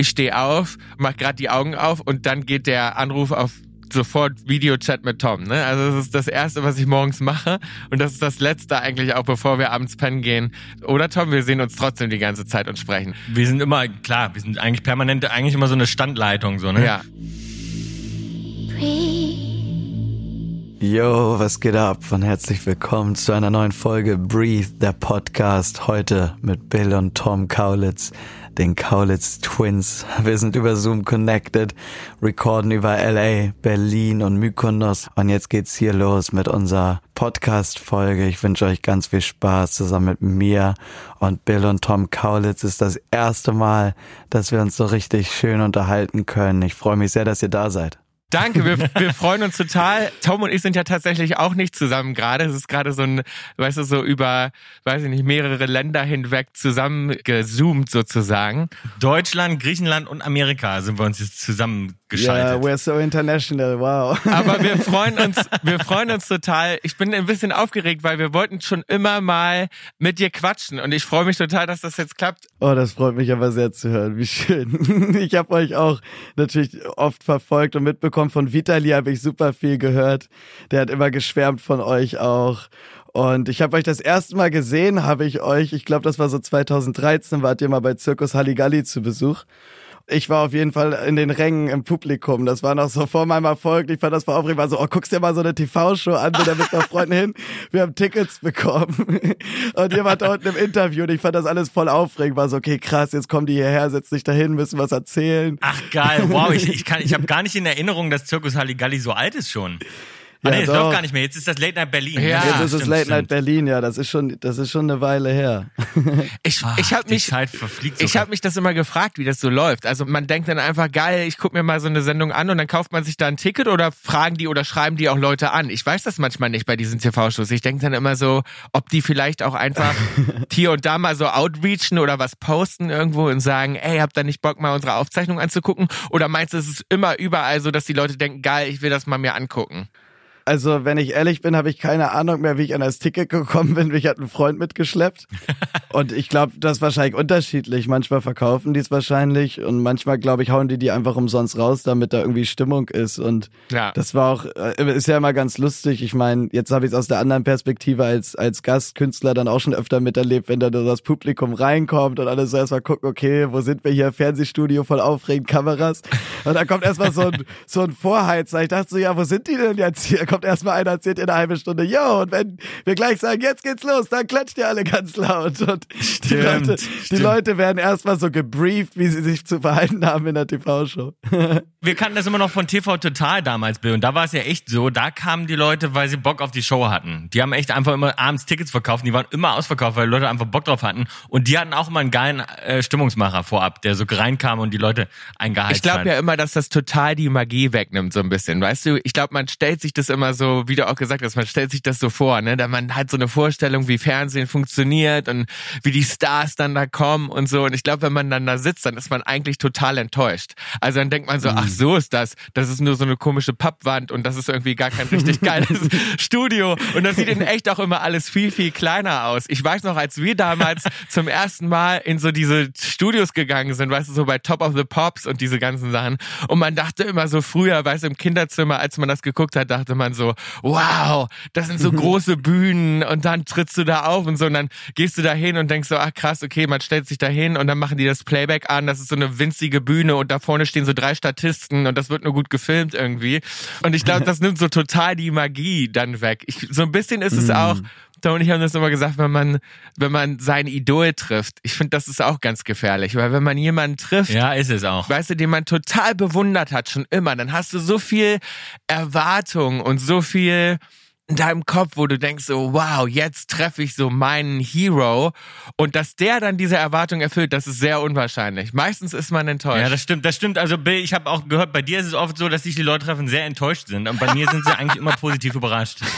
Ich stehe auf, mach gerade die Augen auf und dann geht der Anruf auf sofort Videochat mit Tom. Ne? Also das ist das Erste, was ich morgens mache und das ist das Letzte eigentlich auch, bevor wir abends pennen gehen. Oder Tom, wir sehen uns trotzdem die ganze Zeit und sprechen. Wir sind immer, klar, wir sind eigentlich permanent, eigentlich immer so eine Standleitung, so, ne? Ja. Yo, was geht ab und herzlich willkommen zu einer neuen Folge Breathe, der Podcast. Heute mit Bill und Tom Kaulitz, den Kaulitz Twins. Wir sind über Zoom connected, recorden über LA, Berlin und Mykonos. Und jetzt geht's hier los mit unserer Podcast-Folge. Ich wünsche euch ganz viel Spaß zusammen mit mir und Bill und Tom Kaulitz. Ist das erste Mal, dass wir uns so richtig schön unterhalten können. Ich freue mich sehr, dass ihr da seid. Danke, wir, wir freuen uns total. Tom und ich sind ja tatsächlich auch nicht zusammen gerade. Es ist gerade so ein, weißt du, so über, weiß ich nicht, mehrere Länder hinweg zusammengezoomt sozusagen. Deutschland, Griechenland und Amerika sind wir uns jetzt zusammengeschaltet. Yeah, we're so international, wow. Aber wir freuen uns, wir freuen uns total. Ich bin ein bisschen aufgeregt, weil wir wollten schon immer mal mit dir quatschen und ich freue mich total, dass das jetzt klappt. Oh, das freut mich aber sehr zu hören. Wie schön. Ich habe euch auch natürlich oft verfolgt und mitbekommen. Von Vitali habe ich super viel gehört. Der hat immer geschwärmt von euch auch. Und ich habe euch das erste Mal gesehen, habe ich euch, ich glaube, das war so 2013, wart ihr mal bei Zirkus Halligalli zu Besuch. Ich war auf jeden Fall in den Rängen im Publikum. Das war noch so vor meinem Erfolg. Ich fand das voll aufregend. War so, oh, guckst dir mal so eine TV-Show an, bin da mit einer Freundin hin. Wir haben Tickets bekommen. Und ihr wart da unten im Interview und ich fand das alles voll aufregend. War so, okay, krass, jetzt kommen die hierher, setz dich dahin, müssen was erzählen. Ach geil, wow, ich, ich, kann, ich habe gar nicht in Erinnerung, dass Zirkus Halligalli so alt ist schon. Ah, Ja, nee, es doch. läuft gar nicht mehr. Jetzt ist das Late Night Berlin. Ja, Jetzt ist es stimmt, Late Night stimmt. Berlin, ja, das ist schon, das ist schon eine Weile her. Ich, Ach, ich habe mich, Zeit verfliegt so ich habe mich das immer gefragt, wie das so läuft. Also man denkt dann einfach, geil, ich gucke mir mal so eine Sendung an und dann kauft man sich da ein Ticket oder fragen die oder schreiben die auch Leute an. Ich weiß das manchmal nicht bei diesen TV-Shows. Ich denke dann immer so, ob die vielleicht auch einfach hier und da mal so outreachen oder was posten irgendwo und sagen, ey, habt ihr nicht Bock, mal unsere Aufzeichnung anzugucken? Oder meinst du, es ist immer überall so, dass die Leute denken, geil, ich will das mal mir angucken? Also, wenn ich ehrlich bin, habe ich keine Ahnung mehr, wie ich an das Ticket gekommen bin. Mich hat ein Freund mitgeschleppt. Und ich glaube, das ist wahrscheinlich unterschiedlich. Manchmal verkaufen die es wahrscheinlich und manchmal, glaube ich, hauen die die einfach umsonst raus, damit da irgendwie Stimmung ist. Und Ja. das war auch, äh, ist ja immer ganz lustig. Ich meine, jetzt habe ich es aus der anderen Perspektive als, als Gastkünstler dann auch schon öfter miterlebt, wenn da das Publikum reinkommt und alles so erstmal gucken, okay, wo sind wir hier? Fernsehstudio voll aufregend, Kameras. Und dann kommt erstmal so ein, so ein Vorheizer. Ich dachte so, ja, wo sind die denn jetzt hier? Kommt erstmal einer, erzählt in einer halben Stunde, yo, und wenn wir gleich sagen, jetzt geht's los, dann klatscht ihr alle ganz laut. Und die Stimmt, Leute, die. Leute werden erstmal so gebrieft, wie sie sich zu verhalten haben in der TV-Show. Wir kannten das immer noch von TV Total damals, Bill. Und da war es ja echt so, da kamen die Leute, weil sie Bock auf die Show hatten. Die haben echt einfach immer abends Tickets verkauft. Die waren immer ausverkauft, weil die Leute einfach Bock drauf hatten. Und die hatten auch immer einen geilen äh, Stimmungsmacher vorab, der so reinkam und die Leute eingeheizt Ich glaube hat. ja immer, dass das total die Magie wegnimmt, so ein bisschen. Weißt du, ich glaube, man stellt sich das immer so, wie du auch gesagt hast, man stellt sich das so vor, ne? Da man hat so eine Vorstellung, wie Fernsehen funktioniert und wie die Stars dann da kommen und so. Und ich glaube, wenn man dann da sitzt, dann ist man eigentlich total enttäuscht. Also dann denkt man so, ach so ist das. Das ist nur so eine komische Pappwand und das ist irgendwie gar kein richtig geiles Studio. Und das sieht in echt auch immer alles viel, viel kleiner aus. Ich weiß noch, als wir damals zum ersten Mal in so diese Studios gegangen sind, weißt du, so bei Top of the Pops und diese ganzen Sachen. Und man dachte immer so früher, weißt du, im Kinderzimmer, als man das geguckt hat, dachte man so, wow, das sind so große Bühnen und dann trittst du da auf und so und dann gehst du da hin und denkst so, ach krass, okay, man stellt sich da hin und dann machen die das Playback an, das ist so eine winzige Bühne und da vorne stehen so drei Statisten und das wird nur gut gefilmt irgendwie. Und ich glaube, das nimmt so total die Magie dann weg. Ich, so ein bisschen ist es auch, Tom und ich haben das immer gesagt, wenn man, wenn man sein Idol trifft. Ich finde, das ist auch ganz gefährlich, weil wenn man jemanden trifft, ja, ist es auch. weißt du, den man total bewundert hat, schon immer, dann hast du so viel Erwartung und so viel in deinem Kopf, wo du denkst so, wow, jetzt treffe ich so meinen Hero und dass der dann diese Erwartung erfüllt, das ist sehr unwahrscheinlich. Meistens ist man enttäuscht. Ja, das stimmt, das stimmt. Also Bill, ich habe auch gehört, bei dir ist es oft so, dass sich die Leute treffen sehr enttäuscht sind und bei mir sind sie eigentlich immer positiv überrascht.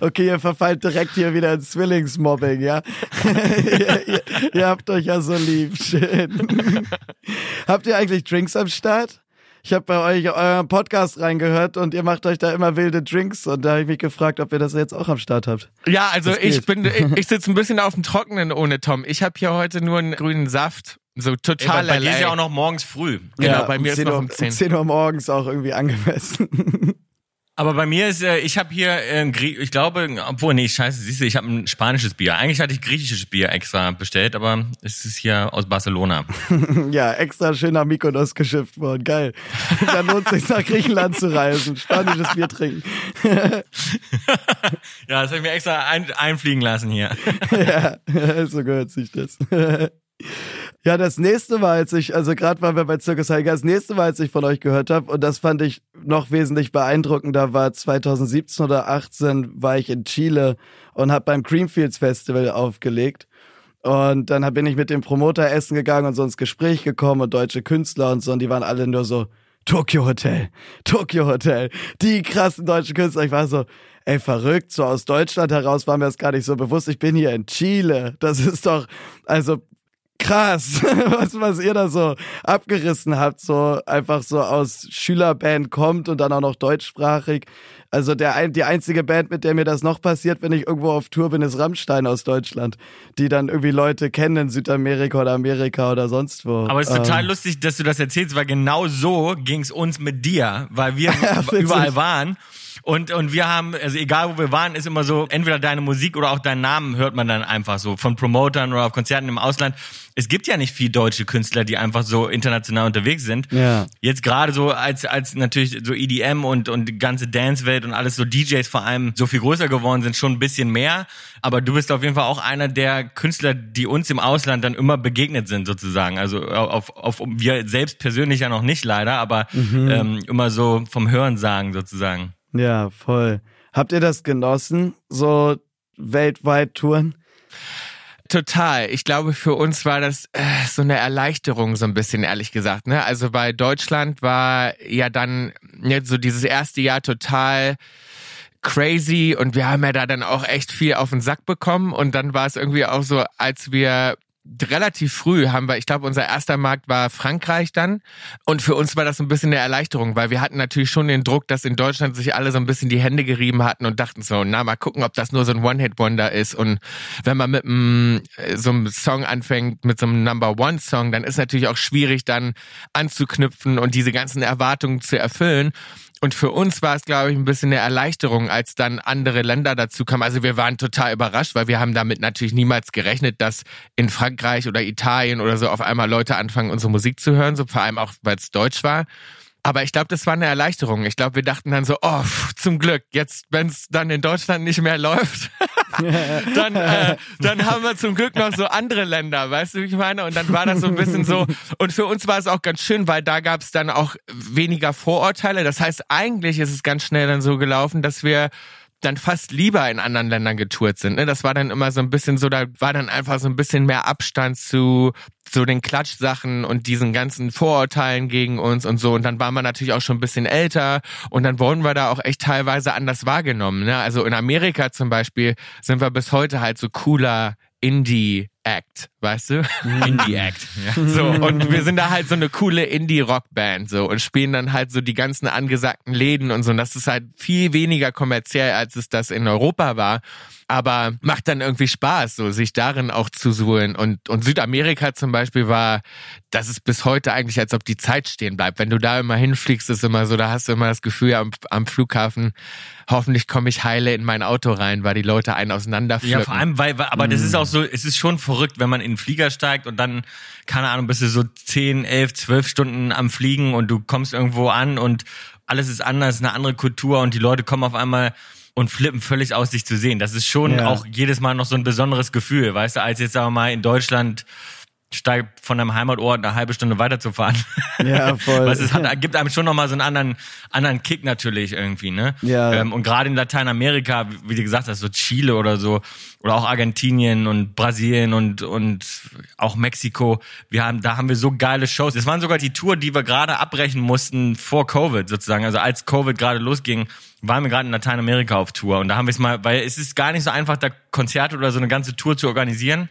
Okay, ihr verfallt direkt hier wieder ins Zwillingsmobbing, ja? ihr, ihr, ihr habt euch ja so lieb. Schön. habt ihr eigentlich Drinks am Start? Ich habe bei euch euren Podcast reingehört und ihr macht euch da immer wilde Drinks und da habe ich mich gefragt, ob ihr das jetzt auch am Start habt. Ja, also Das ich geht. bin, ich, ich sitze ein bisschen auf dem Trockenen ohne Tom. Ich habe hier heute nur einen grünen Saft, so Ey, total bei, bei dir ist ja auch noch morgens früh. Genau, bei mir ist 10 noch um 10. 10 Uhr morgens auch irgendwie angemessen. Aber bei mir ist, äh, ich habe hier, äh, ich glaube, obwohl, nee, scheiße, siehst du, ich habe ein spanisches Bier. Eigentlich hatte ich griechisches Bier extra bestellt, aber es ist hier aus Barcelona. ja, extra schön nach Mykonos geschifft worden. Geil. Dann lohnt sich nach Griechenland zu reisen. Spanisches Bier trinken. Ja, das habe ich mir extra ein, einfliegen lassen hier. ja, so gehört sich das. Ja, das nächste Mal, als ich, also gerade waren wir bei Circus Heiger, das nächste Mal, als ich von euch gehört habe, und das fand ich noch wesentlich beeindruckender, war 2017 oder 18 war ich in Chile und habe beim Creamfields Festival aufgelegt. Und dann bin ich mit dem Promoter essen gegangen und so ins Gespräch gekommen und deutsche Künstler und so, und die waren alle nur so, Tokyo Hotel, Tokyo Hotel, die krassen deutschen Künstler. Ich war so, ey, verrückt, so aus Deutschland heraus war mir das gar nicht so bewusst. Ich bin hier in Chile. Das ist doch, also krass, was, was ihr da so abgerissen habt, so einfach so aus Schülerband kommt und dann auch noch deutschsprachig. Also der die einzige Band, mit der mir das noch passiert, wenn ich irgendwo auf Tour bin, ist Rammstein aus Deutschland, die dann irgendwie Leute kennen in Südamerika oder Amerika oder sonst wo. Aber es ist total Ähm, lustig, dass du das erzählst, weil genau so ging's uns mit dir, weil wir überall waren. Und, und wir haben, also egal wo wir waren, ist immer so, entweder deine Musik oder auch deinen Namen hört man dann einfach so von Promotern oder auf Konzerten im Ausland. Es gibt ja nicht viel deutsche Künstler, die einfach so international unterwegs sind. Ja. Jetzt gerade so als, als natürlich so EDM und, und die ganze Dance-Welt und alles so DJs vor allem so viel größer geworden sind, schon ein bisschen mehr. Aber du bist auf jeden Fall auch einer der Künstler, die uns im Ausland dann immer begegnet sind sozusagen. Also auf, auf wir selbst persönlich ja noch nicht leider, aber ähm, immer so vom Hören sagen sozusagen. Ja, voll. Habt ihr das genossen, so weltweit Touren? Total. Ich glaube, für uns war das äh, so eine Erleichterung, so ein bisschen, ehrlich gesagt. Ne? Also bei Deutschland war ja dann jetzt so dieses erste Jahr total crazy und wir haben ja da dann auch echt viel auf den Sack bekommen und dann war es irgendwie auch so, als wir relativ früh haben wir, ich glaube, unser erster Markt war Frankreich dann. Und für uns war das ein bisschen eine Erleichterung, weil wir hatten natürlich schon den Druck, dass in Deutschland sich alle so ein bisschen die Hände gerieben hatten und dachten so, na, mal gucken, ob das nur so ein One-Hit-Wonder ist. Und wenn man mit einem, äh, so einem Song anfängt, mit so einem Number-One-Song, dann ist natürlich auch schwierig, dann anzuknüpfen und diese ganzen Erwartungen zu erfüllen. Und für uns war es, glaube ich, ein bisschen eine Erleichterung, als dann andere Länder dazu kamen. Also wir waren total überrascht, weil wir haben damit natürlich niemals gerechnet, dass in Frankreich oder Italien oder so auf einmal Leute anfangen, unsere Musik zu hören, so vor allem auch, weil es deutsch war. Aber ich glaube, das war eine Erleichterung. Ich glaube, wir dachten dann so, oh, pff, zum Glück, jetzt, wenn es dann in Deutschland nicht mehr läuft, dann, äh, dann haben wir zum Glück noch so andere Länder, weißt du, wie ich meine? Und dann war das so ein bisschen so. Und für uns war es auch ganz schön, weil da gab es dann auch weniger Vorurteile. Das heißt, eigentlich ist es ganz schnell dann so gelaufen, dass wir dann fast lieber in anderen Ländern getourt sind. Ne? Das war dann immer so ein bisschen so, da war dann einfach so ein bisschen mehr Abstand zu so den Klatschsachen und diesen ganzen Vorurteilen gegen uns und so. Und dann waren wir natürlich auch schon ein bisschen älter und dann wurden wir da auch echt teilweise anders wahrgenommen. Ne? Also in Amerika zum Beispiel sind wir bis heute halt so cooler Indie-Act, weißt du? Indie-Act. Ja. So, und wir sind da halt so eine coole Indie-Rock-Band so und spielen dann halt so die ganzen angesagten Läden und so. Und das ist halt viel weniger kommerziell, als es das in Europa war. Aber macht dann irgendwie Spaß, so sich darin auch zu suhlen. Und, und Südamerika zum Beispiel war, das ist bis heute eigentlich, als ob die Zeit stehen bleibt. Wenn du da immer hinfliegst, ist immer so, da hast du immer das Gefühl am, am Flughafen, hoffentlich komme ich heile in mein Auto rein, weil die Leute einen auseinanderpflücken. Ja, vor allem, weil, weil aber das ist auch so, es ist schon verrückt, wenn man in den Flieger steigt und dann, keine Ahnung, bist du so 10, 11, 12 Stunden am Fliegen und du kommst irgendwo an und alles ist anders, eine andere Kultur und die Leute kommen auf einmal und flippen völlig aus, dich zu sehen. Das ist schon Ja. auch jedes Mal noch so ein besonderes Gefühl, weißt du, als jetzt sagen wir mal in Deutschland steigt von deinem Heimatort eine halbe Stunde weiterzufahren. Ja, voll. Was es hat, gibt einem schon nochmal so einen anderen, anderen Kick natürlich irgendwie, ne? Ja. Ähm, und gerade in Lateinamerika, wie du gesagt hast, so Chile oder so, oder auch Argentinien und Brasilien und, und auch Mexiko, wir haben, da haben wir so geile Shows. Das waren sogar die Tour, die wir gerade abbrechen mussten vor Covid sozusagen. Also als Covid gerade losging, waren wir gerade in Lateinamerika auf Tour und da haben wir es mal, weil es ist gar nicht so einfach, da Konzerte oder so eine ganze Tour zu organisieren.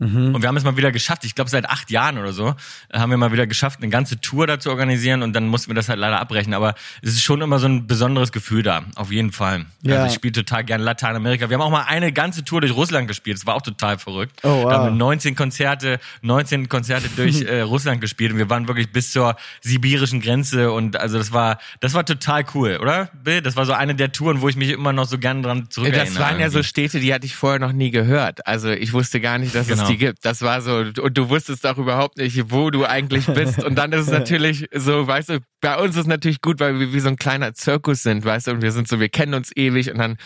Und wir haben es mal wieder geschafft, ich glaube seit acht Jahren oder so, äh, haben wir mal wieder geschafft, eine ganze Tour da zu organisieren und dann mussten wir das halt leider abbrechen. Aber es ist schon immer so ein besonderes Gefühl da, auf jeden Fall. Ja. Also ich spiele total gern Lateinamerika. Wir haben auch mal eine ganze Tour durch Russland gespielt, das war auch total verrückt. Oh, wow. Da haben wir 19 Konzerte, 19 Konzerte durch äh, Russland gespielt und wir waren wirklich bis zur sibirischen Grenze und also das war, das war total cool, oder? Bill? Das war so eine der Touren, wo ich mich immer noch so gern dran zurückerinnere. Das waren ja so. Städte, die hatte ich vorher noch nie gehört. Also ich wusste gar nicht, dass Genau. es die gibt. Das war so, und du wusstest auch überhaupt nicht, wo du eigentlich bist. Und dann ist es natürlich so, weißt du, bei uns ist natürlich gut, weil wir wie so ein kleiner Zirkus sind, weißt du, und wir sind so, wir kennen uns ewig und dann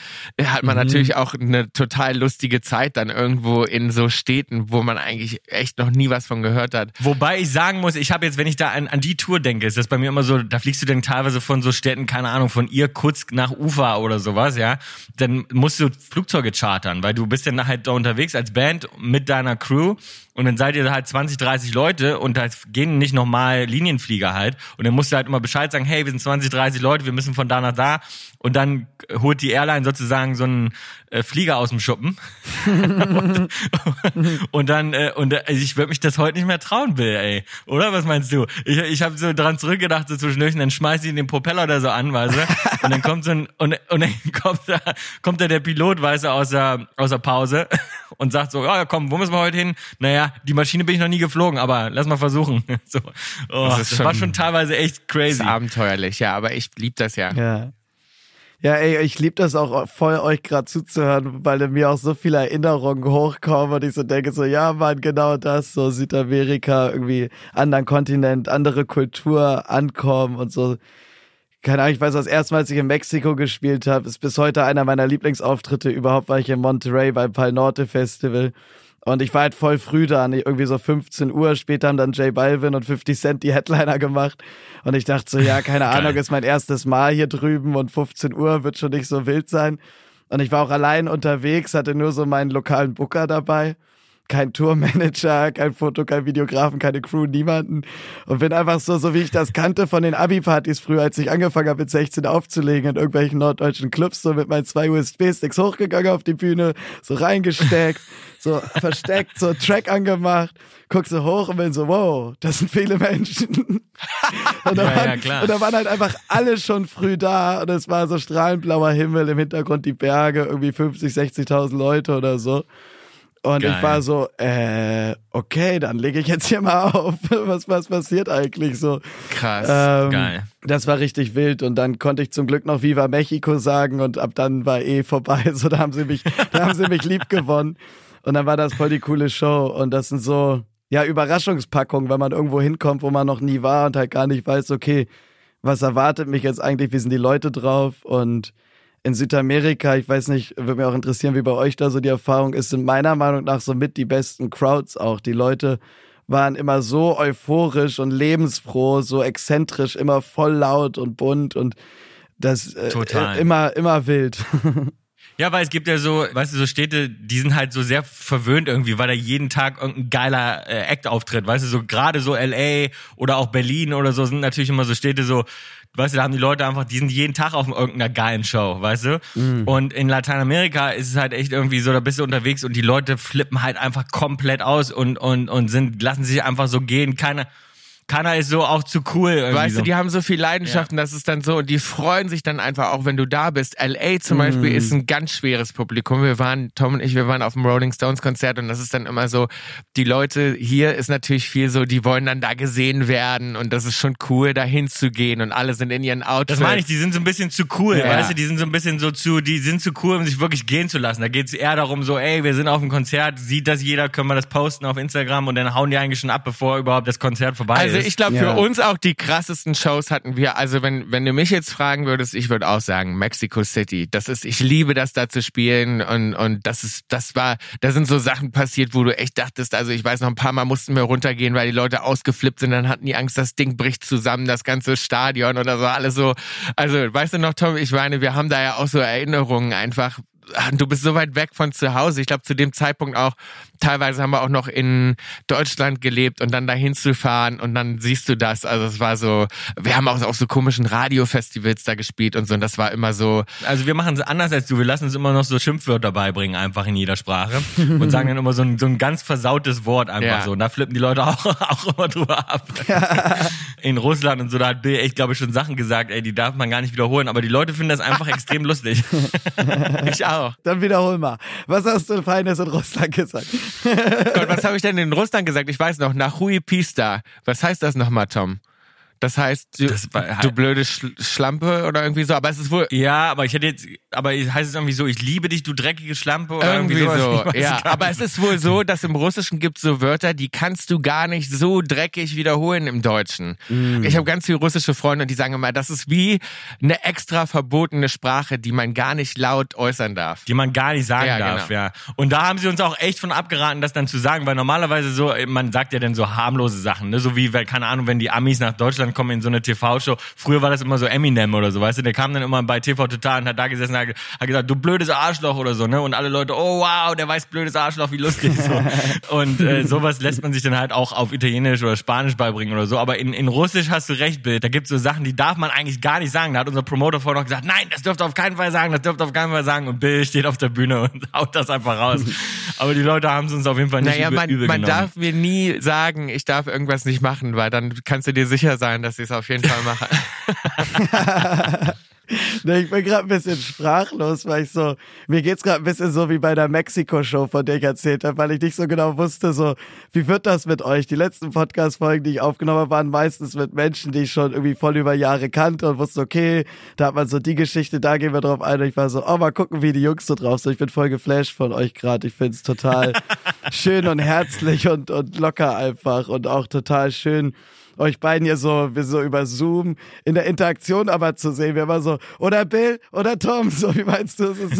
hat man natürlich auch eine total lustige Zeit dann irgendwo in so Städten, wo man eigentlich echt noch nie was von gehört hat. Wobei ich sagen muss, ich habe jetzt, wenn ich da an, an die Tour denke, ist das bei mir immer so, da fliegst du dann teilweise von so Städten, keine Ahnung, von Irkutsk nach Ufa oder sowas, ja. Dann musst du Flugzeuge chartern, weil du bist dann halt da unterwegs als Band mit deiner Crew und dann seid ihr halt 20, 30 Leute und da gehen nicht nochmal Linienflieger halt und dann musst du halt immer Bescheid sagen, hey, wir sind 20, 30 Leute, wir müssen von da nach da und dann holt die Airline sozusagen so einen äh, Flieger aus dem Schuppen und, und dann äh, und äh, ich würde mich das heute nicht mehr trauen, Bill, ey. Oder was meinst du? Ich, ich habe so dran zurückgedacht, so zwischendurch, und dann schmeiß ich den Propeller oder so an, weißt du? Und dann kommt so ein und, und dann kommt da, kommt da der Pilot, weißt du, aus der, aus der Pause und sagt so, ja komm, wo müssen wir heute hin? Naja, die Maschine bin ich noch nie geflogen, aber lass mal versuchen. So, oh, Das das, ist war schon- schon teilweise echt crazy. ist abenteuerlich, ja, aber ich lieb das ja. Ja. Ja, ey, ich lieb das auch voll, euch gerade zuzuhören, weil mir auch so viele Erinnerungen hochkommen und ich so denke so, ja, Mann, genau das, so Südamerika, irgendwie anderen Kontinent, andere Kultur ankommen und so. Keine Ahnung, ich weiß, das erste Mal, als ich in Mexiko gespielt habe, ist bis heute einer meiner Lieblingsauftritte überhaupt, war ich in Monterrey beim Pal Norte Festival. Und ich war halt voll früh da, nicht irgendwie so 15 Uhr. Später haben dann J Balvin und 50 Cent die Headliner gemacht. Und ich dachte so, ja, keine Ahnung, ist mein erstes Mal hier drüben und 15 Uhr wird schon nicht so wild sein. Und ich war auch allein unterwegs, hatte nur so meinen lokalen Booker dabei. Kein Tourmanager, kein Foto, kein Videografen, keine Crew, niemanden. Und bin einfach so, so wie ich das kannte von den Abi-Partys früher, als ich angefangen habe mit 16 aufzulegen in irgendwelchen norddeutschen Clubs, so mit meinen zwei USB-Sticks hochgegangen auf die Bühne, so reingesteckt, so versteckt, so Track angemacht, guck so hoch und bin so, wow, das sind viele Menschen. und, da Ja, ja, waren, klar. und da waren halt einfach alle schon früh da und es war so strahlend blauer Himmel, im Hintergrund die Berge, irgendwie 50, 60.000 Leute oder so. Und Geil. ich war so, äh, okay, dann lege ich jetzt hier mal auf. Was, was passiert eigentlich so? Krass. Ähm, Geil. Das war richtig wild und dann konnte ich zum Glück noch Viva Mexico sagen und ab dann war eh vorbei. So, da haben sie mich, da haben sie mich lieb gewonnen. Und dann war das voll die coole Show und das sind so, ja, Überraschungspackungen, wenn man irgendwo hinkommt, wo man noch nie war und halt gar nicht weiß, okay, was erwartet mich jetzt eigentlich, wie sind die Leute drauf und in Südamerika, ich weiß nicht, würde mich auch interessieren, wie bei euch da so die Erfahrung ist, sind meiner Meinung nach so mit die besten Crowds auch. Die Leute waren immer so euphorisch und lebensfroh, so exzentrisch, immer voll laut und bunt und das äh, äh, immer immer wild. Ja, weil es gibt ja so, weißt du, so Städte, die sind halt so sehr verwöhnt irgendwie, weil da jeden Tag irgendein geiler äh, Act auftritt, weißt du, so gerade so LA oder auch Berlin oder so sind natürlich immer so Städte so, weißt du, da haben die Leute einfach, die sind jeden Tag auf irgendeiner geilen Show, weißt du? Und in Lateinamerika ist es halt echt irgendwie so, da bist du unterwegs und die Leute flippen halt einfach komplett aus und und und sind lassen sich einfach so gehen, keiner keiner ist so auch zu cool irgendwie Weißt so. du, die haben so viel Leidenschaft und das ist dann so und die freuen sich dann einfach auch, wenn du da bist. LA zum Beispiel ist ein ganz schweres Publikum. Wir waren, Tom und ich, wir waren auf dem Rolling Stones Konzert und das ist dann immer so, die Leute hier ist natürlich viel so, die wollen dann da gesehen werden und das ist schon cool, da hinzugehen und alle sind in ihren Outfits. Das meine ich, die sind so ein bisschen zu cool, Ja. weißt du, die sind so ein bisschen so zu, die sind zu cool, um sich wirklich gehen zu lassen. Da geht's eher darum, so, ey, wir sind auf dem Konzert, sieht das jeder, können wir das posten auf Instagram und dann hauen die eigentlich schon ab, bevor überhaupt das Konzert vorbei Also Also ich glaube, Ja. für uns auch die krassesten Shows hatten wir. Also wenn, wenn du mich jetzt fragen würdest, ich würde auch sagen, Mexico City. Das ist, ich liebe das da zu spielen und, und das ist, das war, da sind so Sachen passiert, wo du echt dachtest, also ich weiß noch, ein paar Mal mussten wir runtergehen, weil die Leute ausgeflippt sind, dann hatten die Angst, das Ding bricht zusammen, das ganze Stadion oder so, alles so. Also, weißt du noch, Tom, ich meine, wir haben da ja auch so Erinnerungen einfach, du bist so weit weg von zu Hause. Ich glaube, zu dem Zeitpunkt auch, teilweise haben wir auch noch in Deutschland gelebt und dann dahin zu fahren und dann siehst du das. Also es war so, wir haben auch auf so komischen Radiofestivals da gespielt und so und das war immer so, Also wir machen es anders als du. Wir lassen uns immer noch so Schimpfwörter beibringen, einfach in jeder Sprache. Und sagen dann immer so ein, so ein ganz versautes Wort einfach Ja. so. Und da flippen die Leute auch, auch immer drüber ab. In Russland und so, da hat Bill echt, glaube ich, schon Sachen gesagt, ey, die darf man gar nicht wiederholen. Aber die Leute finden das einfach extrem lustig. ich auch. Dann wiederhol mal. Was hast du Feines in Russland gesagt? Gott, was habe ich denn in Russland gesagt? Ich weiß noch, nach Hui Pista. Was heißt das nochmal, Tom? Das heißt, du, Das war- du blöde Sch Schlampe oder irgendwie so, aber es ist wohl Ja, aber ich hätte jetzt, aber heißt es irgendwie so, ich liebe dich, du dreckige Schlampe oder irgendwie irgendwie, so. Weiß Ja, aber es ist wohl so, dass im Russischen gibt so Wörter, die kannst du gar nicht so dreckig wiederholen im Deutschen. Mm. Ich habe ganz viele russische Freunde und die sagen immer, das ist wie eine extra verbotene Sprache, die man gar nicht laut äußern darf. die man gar nicht sagen Ja, darf, genau. ja. Und da haben sie uns auch echt von abgeraten, das dann zu sagen, weil normalerweise so, man sagt ja dann so harmlose Sachen, ne, so wie, weil, keine Ahnung, wenn die Amis nach Deutschland kommen in so eine TV-Show, früher war das immer so Eminem oder so, weißt du, der kam dann immer bei TV Total und hat da gesessen und hat, hat gesagt, du blödes Arschloch oder so, ne, und alle Leute, oh wow, der weiß blödes Arschloch, wie lustig, so. Und äh, sowas lässt man sich dann halt auch auf Italienisch oder Spanisch beibringen oder so, aber in, in Russisch hast du recht, Bild, da gibt's so Sachen, die darf man eigentlich gar nicht sagen, da hat unser Promoter vorhin noch gesagt, nein, das dürft ihr auf keinen Fall sagen, das dürft ihr auf keinen Fall sagen. Und Bill steht auf der Bühne und haut das einfach raus. Aber die Leute haben es uns auf jeden Fall nicht Naja, übel, man, übel man genommen. darf mir nie sagen, ich darf irgendwas nicht machen, weil dann kannst du dir sicher sein, dass ich es auf jeden Fall mache. Ich bin gerade ein bisschen sprachlos, weil ich so, mir geht's gerade ein bisschen so wie bei der Mexiko-Show, von der ich erzählt habe, weil ich nicht so genau wusste, so, wie wird das mit euch? Die letzten Podcast-Folgen, die ich aufgenommen habe, waren meistens mit Menschen, die ich schon irgendwie voll über Jahre kannte und wusste, okay, da hat man so die Geschichte, da gehen wir drauf ein. Und ich war so, oh, mal gucken, wie die Jungs so drauf sind. Ich bin voll geflasht von euch gerade. Ich find's total schön und herzlich und, und locker einfach und auch total schön, euch beiden hier so, so über Zoom in der Interaktion aber zu sehen. Wir immer so, oder Bill oder Tom, so wie meinst du? Es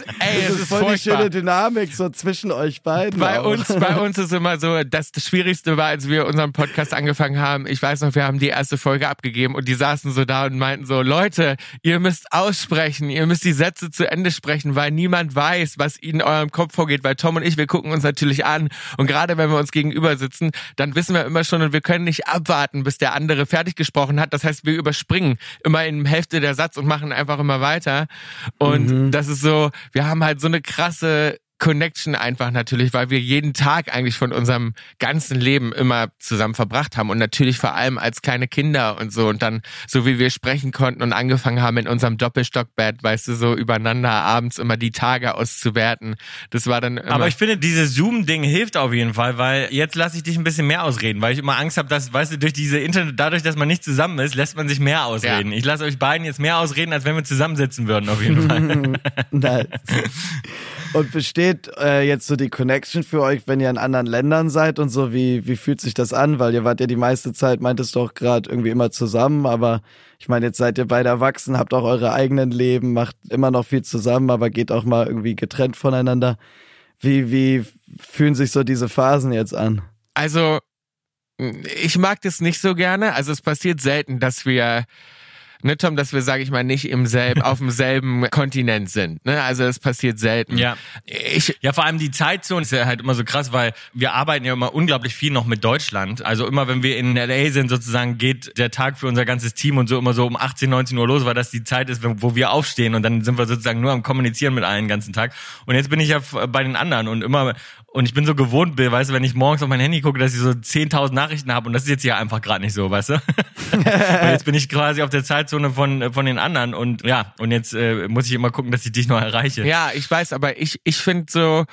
ist, ey, es ist voll die furchtbar. schöne Dynamik so zwischen euch beiden. Bei auch. uns, bei uns ist immer so, das, das Schwierigste war, als wir unseren Podcast angefangen haben. Ich weiß noch, wir haben die erste Folge abgegeben und die saßen so da und meinten so, Leute, ihr müsst aussprechen, ihr müsst die Sätze zu Ende sprechen, weil niemand weiß, was ihnen in eurem Kopf vorgeht. Weil Tom und ich, wir gucken uns natürlich an und gerade wenn wir uns gegenüber sitzen, dann wissen wir immer schon und wir können nicht abwarten, bis der andere fertig gesprochen hat. Das heißt, wir überspringen immer in Hälfte der Satz und machen einfach immer weiter. Und das ist so, wir haben halt so eine krasse Connection einfach natürlich, weil wir jeden Tag eigentlich von unserem ganzen Leben immer zusammen verbracht haben und natürlich vor allem als kleine Kinder und so und dann so wie wir sprechen konnten und angefangen haben in unserem Doppelstockbett, weißt du, so übereinander abends immer die Tage auszuwerten. Das war dann immer Aber ich finde, dieses Zoom-Ding hilft auf jeden Fall, weil jetzt lasse ich dich ein bisschen mehr ausreden, weil ich immer Angst habe, dass, weißt du, durch diese Internet, dadurch, dass man nicht zusammen ist, lässt man sich mehr ausreden. Ja. Ich lasse euch beiden jetzt mehr ausreden, als wenn wir zusammensitzen würden, auf jeden Fall. Nice. Und besteht äh, jetzt so die Connection für euch, wenn ihr in anderen Ländern seid und so? Wie, wie fühlt sich das an? Weil ihr wart ja die meiste Zeit, meintest doch gerade irgendwie immer zusammen, aber ich meine, jetzt seid ihr beide erwachsen, habt auch eure eigenen Leben, macht immer noch viel zusammen, aber geht auch mal irgendwie getrennt voneinander. Wie, wie fühlen sich so diese Phasen jetzt an? Also, ich mag das nicht so gerne. Also es passiert selten, dass wir, ne Tom, dass wir, sage ich mal, nicht im selben, auf demselben Kontinent sind. Ne? Also es passiert selten. Ja. Ich, Ja, vor allem die Zeitzone ist ja halt immer so krass, weil wir arbeiten ja immer unglaublich viel noch mit Deutschland. Also immer, wenn wir in LA sind, sozusagen, geht der Tag für unser ganzes Team und so immer so um 18, 19 Uhr los, weil das die Zeit ist, wo wir aufstehen und dann sind wir sozusagen nur am Kommunizieren mit allen den ganzen Tag. Und jetzt bin ich ja bei den anderen und immer, und ich bin so gewohnt, weißt du, wenn ich morgens auf mein Handy gucke, dass ich so 10.000 Nachrichten habe und das ist jetzt hier einfach gerade nicht so, weißt du? und jetzt bin ich quasi auf der Zeitzone von, von den anderen und ja, und jetzt äh, muss ich immer gucken, dass ich dich noch erreiche. ja, ich weiß, aber ich, ich finde so,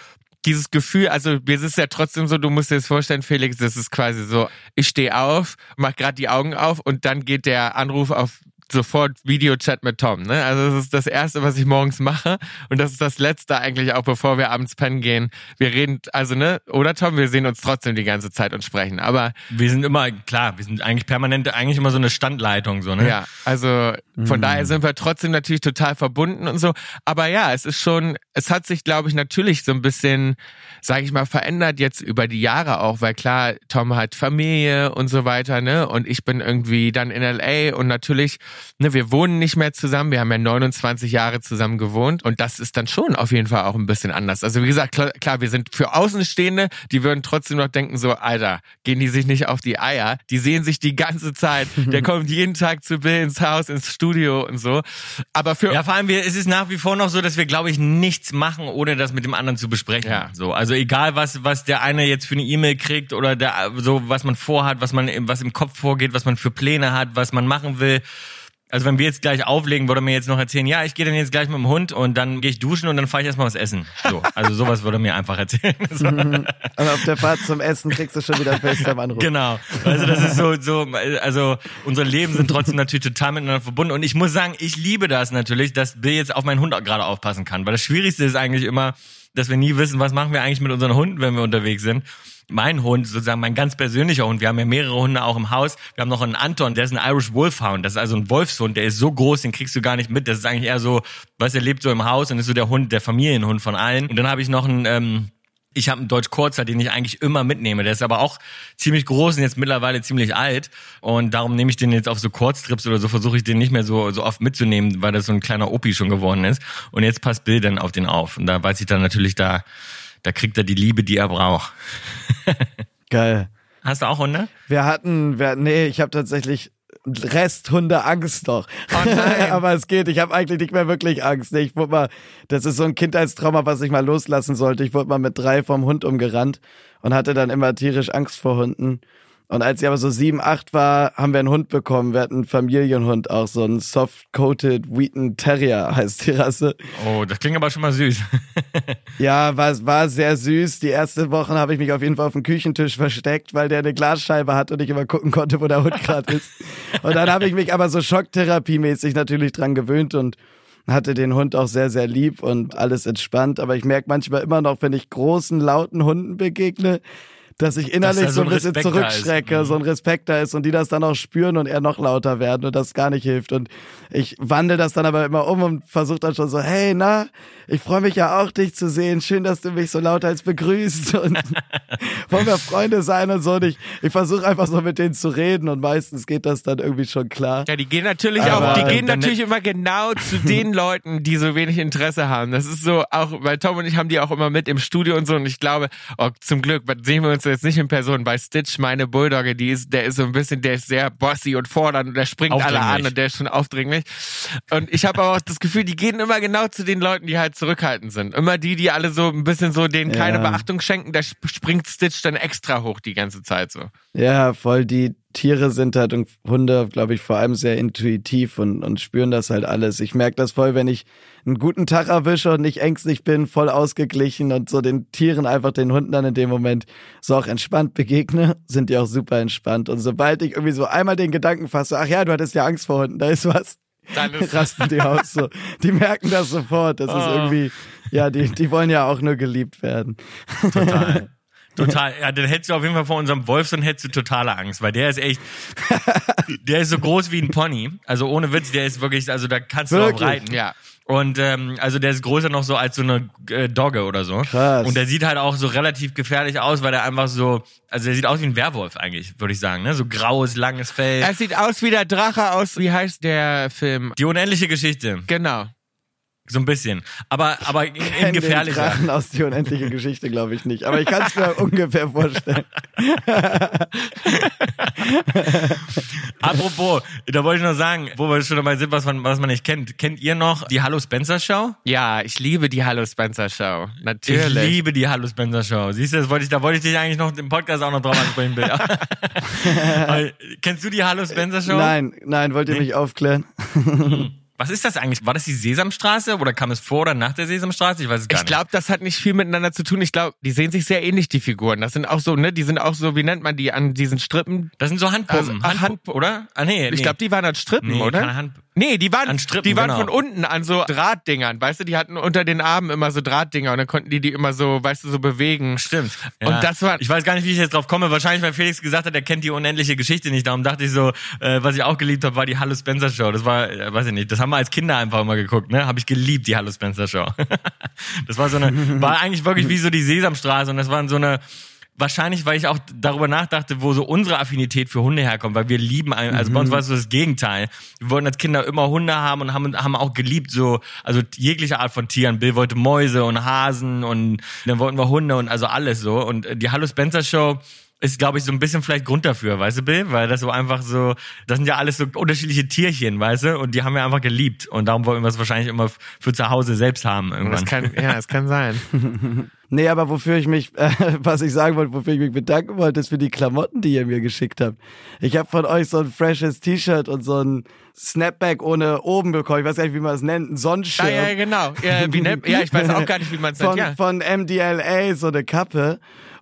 dieses Gefühl, also mir ist ja trotzdem so, du musst dir das vorstellen, Felix, das ist quasi so, ich stehe auf, mach gerade die Augen auf und dann geht der Anruf auf sofort Videochat mit Tom. Ne? Also das ist das Erste, was ich morgens mache und das ist das Letzte eigentlich auch, bevor wir abends pennen gehen. Wir reden, also ne, oder Tom, wir sehen uns trotzdem die ganze Zeit und sprechen. Aber wir sind immer klar, wir sind eigentlich permanent, eigentlich immer so eine Standleitung so ne. Ja, also von mhm. daher sind wir trotzdem natürlich total verbunden und so. Aber ja, es ist schon, es hat sich, glaube ich, natürlich so ein bisschen, sage ich mal, verändert jetzt über die Jahre auch, weil klar, Tom hat Familie und so weiter, ne, und ich bin irgendwie dann in LA und natürlich, ne, wir wohnen nicht mehr zusammen. Wir haben ja 29 Jahre zusammen gewohnt und das ist dann schon auf jeden Fall auch ein bisschen anders. Also wie gesagt, klar, klar wir sind für Außenstehende, die würden trotzdem noch denken so, Alter, gehen die sich nicht auf die Eier? Die sehen sich die ganze Zeit. Der kommt jeden Tag zu Bill ins Haus, ins Studio und so. Aber für ja, vor allem wir, es ist nach wie vor noch so, dass wir, glaube ich, nichts machen, ohne das mit dem anderen zu besprechen. Ja. So, also egal was was der eine jetzt für eine E-Mail kriegt oder der so was man vorhat, was man was im Kopf vorgeht, was man für Pläne hat, was man machen will also wenn wir jetzt gleich auflegen, würde mir jetzt noch erzählen, ja, ich gehe dann jetzt gleich mit dem Hund und dann gehe ich duschen und dann fahre ich erstmal was essen. So, also sowas würde mir einfach erzählen. So. Aber auf der Fahrt zum Essen kriegst du schon wieder einen FaceTime-Anruf. Genau. Also das ist so, so, also unsere Leben sind trotzdem natürlich total miteinander verbunden und ich muss sagen, ich liebe das natürlich, dass Bill jetzt auf meinen Hund gerade aufpassen kann, weil das Schwierigste ist eigentlich immer, dass wir nie wissen, was machen wir eigentlich mit unseren Hunden, wenn wir unterwegs sind mein Hund, sozusagen mein ganz persönlicher Hund, wir haben ja mehrere Hunde auch im Haus. Wir haben noch einen Anton, der ist ein Irish Wolfhound. Das ist also ein Wolfshund, der ist so groß, den kriegst du gar nicht mit. Das ist eigentlich eher so, du, er lebt so im Haus und ist so der Hund, der Familienhund von allen. Und dann habe ich noch einen, ähm, ich habe einen Deutsch Kurzer, den ich eigentlich immer mitnehme. Der ist aber auch ziemlich groß und jetzt mittlerweile ziemlich alt. Und darum nehme ich den jetzt auf so Kurztrips oder so, versuche ich den nicht mehr so, so oft mitzunehmen, weil das so ein kleiner Opi schon geworden ist. Und jetzt passt Bill dann auf den auf. Und da weiß ich dann natürlich, da da kriegt er die Liebe, die er braucht. Geil. Hast du auch Hunde? Wir hatten, wir, nee, ich habe tatsächlich Resthunde Angst noch. Oh. Aber es geht. Ich habe eigentlich nicht mehr wirklich Angst. Ich wurde mal, das ist so ein Kindheitstrauma, was ich mal loslassen sollte. Ich wurde mal mit drei vom Hund umgerannt und hatte dann immer tierisch Angst vor Hunden. Und als ich aber so sieben, acht war, haben wir einen Hund bekommen. Wir hatten einen Familienhund auch, so einen soft-coated Wheaton Terrier heißt die Rasse. Oh, das klingt aber schon mal süß. ja, war, war sehr süß. Die ersten Wochen habe ich mich auf jeden Fall auf dem Küchentisch versteckt, weil der eine Glasscheibe hat und ich immer gucken konnte, wo der Hund gerade ist. Und dann habe ich mich aber so schocktherapiemäßig natürlich dran gewöhnt und hatte den Hund auch sehr, sehr lieb und alles entspannt. Aber ich merke manchmal immer noch, wenn ich großen, lauten Hunden begegne, dass ich innerlich dass so ein bisschen zurückschrecke, so ein Respekt da ist und die das dann auch spüren und eher noch lauter werden und das gar nicht hilft. Und ich wandle das dann aber immer um und versuche dann schon so, hey, na, ich freue mich ja auch, dich zu sehen. Schön, dass du mich so lauter als begrüßt und wollen wir Freunde sein und so. Und ich, ich versuche einfach so mit denen zu reden und meistens geht das dann irgendwie schon klar. Ja, die gehen natürlich aber auch, die gehen natürlich immer genau zu den Leuten, die so wenig Interesse haben. Das ist so auch, weil Tom und ich haben die auch immer mit im Studio und so und ich glaube, oh, zum Glück sehen wir uns jetzt nicht in Person. Bei Stitch, meine Bulldogge, die ist, der ist so ein bisschen, der ist sehr bossy und fordernd und der springt alle an und der ist schon aufdringlich. Und ich habe aber auch das Gefühl, die gehen immer genau zu den Leuten, die halt zurückhaltend sind. Immer die, die alle so ein bisschen so denen keine ja. Beachtung schenken, der springt Stitch dann extra hoch die ganze Zeit so. Ja, voll die Tiere sind halt und Hunde, glaube ich, vor allem sehr intuitiv und, und spüren das halt alles. Ich merke das voll, wenn ich einen guten Tag erwische und nicht ängstlich bin, voll ausgeglichen und so den Tieren einfach den Hunden dann in dem Moment so auch entspannt begegne, sind die auch super entspannt. Und sobald ich irgendwie so einmal den Gedanken fasse, ach ja, du hattest ja Angst vor Hunden, da ist was, dann rasten die aus so. Die merken das sofort. Das oh. ist irgendwie, ja, die, die wollen ja auch nur geliebt werden. Total. Total, ja, dann hättest du auf jeden Fall vor unserem Wolfson hättest du totale Angst, weil der ist echt, der ist so groß wie ein Pony. Also ohne Witz, der ist wirklich, also da kannst du wirklich? auch reiten. Ja. Und ähm, also der ist größer noch so als so eine äh, Dogge oder so. Krass. Und der sieht halt auch so relativ gefährlich aus, weil der einfach so, also der sieht aus wie ein Werwolf eigentlich, würde ich sagen, ne? So graues, langes Fell. Er sieht aus wie der Drache aus, wie heißt der Film? Die unendliche Geschichte. Genau. So ein bisschen. Aber, aber in, in gefährlicher. Drachen aus die unendliche Geschichte glaube ich nicht. Aber ich kann es mir ungefähr vorstellen. Apropos, da wollte ich noch sagen, wo wir schon dabei sind, was man, was man nicht kennt. Kennt ihr noch die Hallo Spencer Show? Ja, ich liebe die Hallo Spencer Show. Natürlich. Ich liebe die Hallo Spencer Show. Siehst du, das wollte ich, da wollte ich dich eigentlich noch im Podcast auch noch drauf ansprechen, Bill. kennst du die Hallo Spencer Show? Nein, nein, wollt ihr mich aufklären? Was ist das eigentlich? War das die Sesamstraße oder kam es vor oder nach der Sesamstraße? Ich weiß es gar Ich glaube, das hat nicht viel miteinander zu tun. Ich glaube, die sehen sich sehr ähnlich, die Figuren. Das sind auch so, ne, die sind auch so, wie nennt man die an diesen Strippen? Das sind so Handpuppen. Also, Handpuppen, oder? Ah, nee. nee. Ich glaube, die waren an Strippen, nee, oder? keine Hand Nee, die waren, An Strippen, die waren genau. von unten an so Drahtdingern, weißt du, die hatten unter den Armen immer so Drahtdinger und dann konnten die die immer so, weißt du, so bewegen. Stimmt. Und das war- Ich weiß gar nicht, wie ich jetzt drauf komme. Wahrscheinlich, weil Felix gesagt hat, er kennt die unendliche Geschichte nicht. Darum dachte ich so, äh, was ich auch geliebt habe, war die Hallo Spencer Show. Das war, äh, weiß ich nicht, das haben wir als Kinder einfach immer geguckt, ne? Habe ich geliebt, die Hallo Spencer Show. das war so eine, war eigentlich wirklich wie so die Sesamstraße und das waren so eine, Wahrscheinlich, weil ich auch darüber nachdachte, wo so unsere Affinität für Hunde herkommt, weil wir lieben, also bei uns war es so das Gegenteil. Wir wollten als Kinder immer Hunde haben und haben, haben auch geliebt, so, also jegliche Art von Tieren. Bill wollte Mäuse und Hasen und dann wollten wir Hunde und also alles so. Und äh, die Hallo Spencer Show ist, glaube ich, so ein bisschen vielleicht Grund dafür, weißt du, Bill? Weil das so einfach so, das sind ja alles so unterschiedliche Tierchen, weißt du? Und die haben wir einfach geliebt. Und darum wollten wir es wahrscheinlich immer für zu Hause selbst haben irgendwann. Das kann, ja, das kann sein. Nee, aber wofür ich mich, äh, was ich sagen wollte, wofür ich mich bedanken wollte, ist für die Klamotten, die ihr mir geschickt habt. Ich habe von euch so ein freshes T-Shirt und so ein Snapback ohne oben bekommen. Ich weiß gar nicht, wie man es nennt. Ein Sonnenschirm. Ja, ja, genau. Ja, wie ja, ich weiß auch gar nicht, wie man es nennt. von, Ja. von MDLA, so eine Kappe.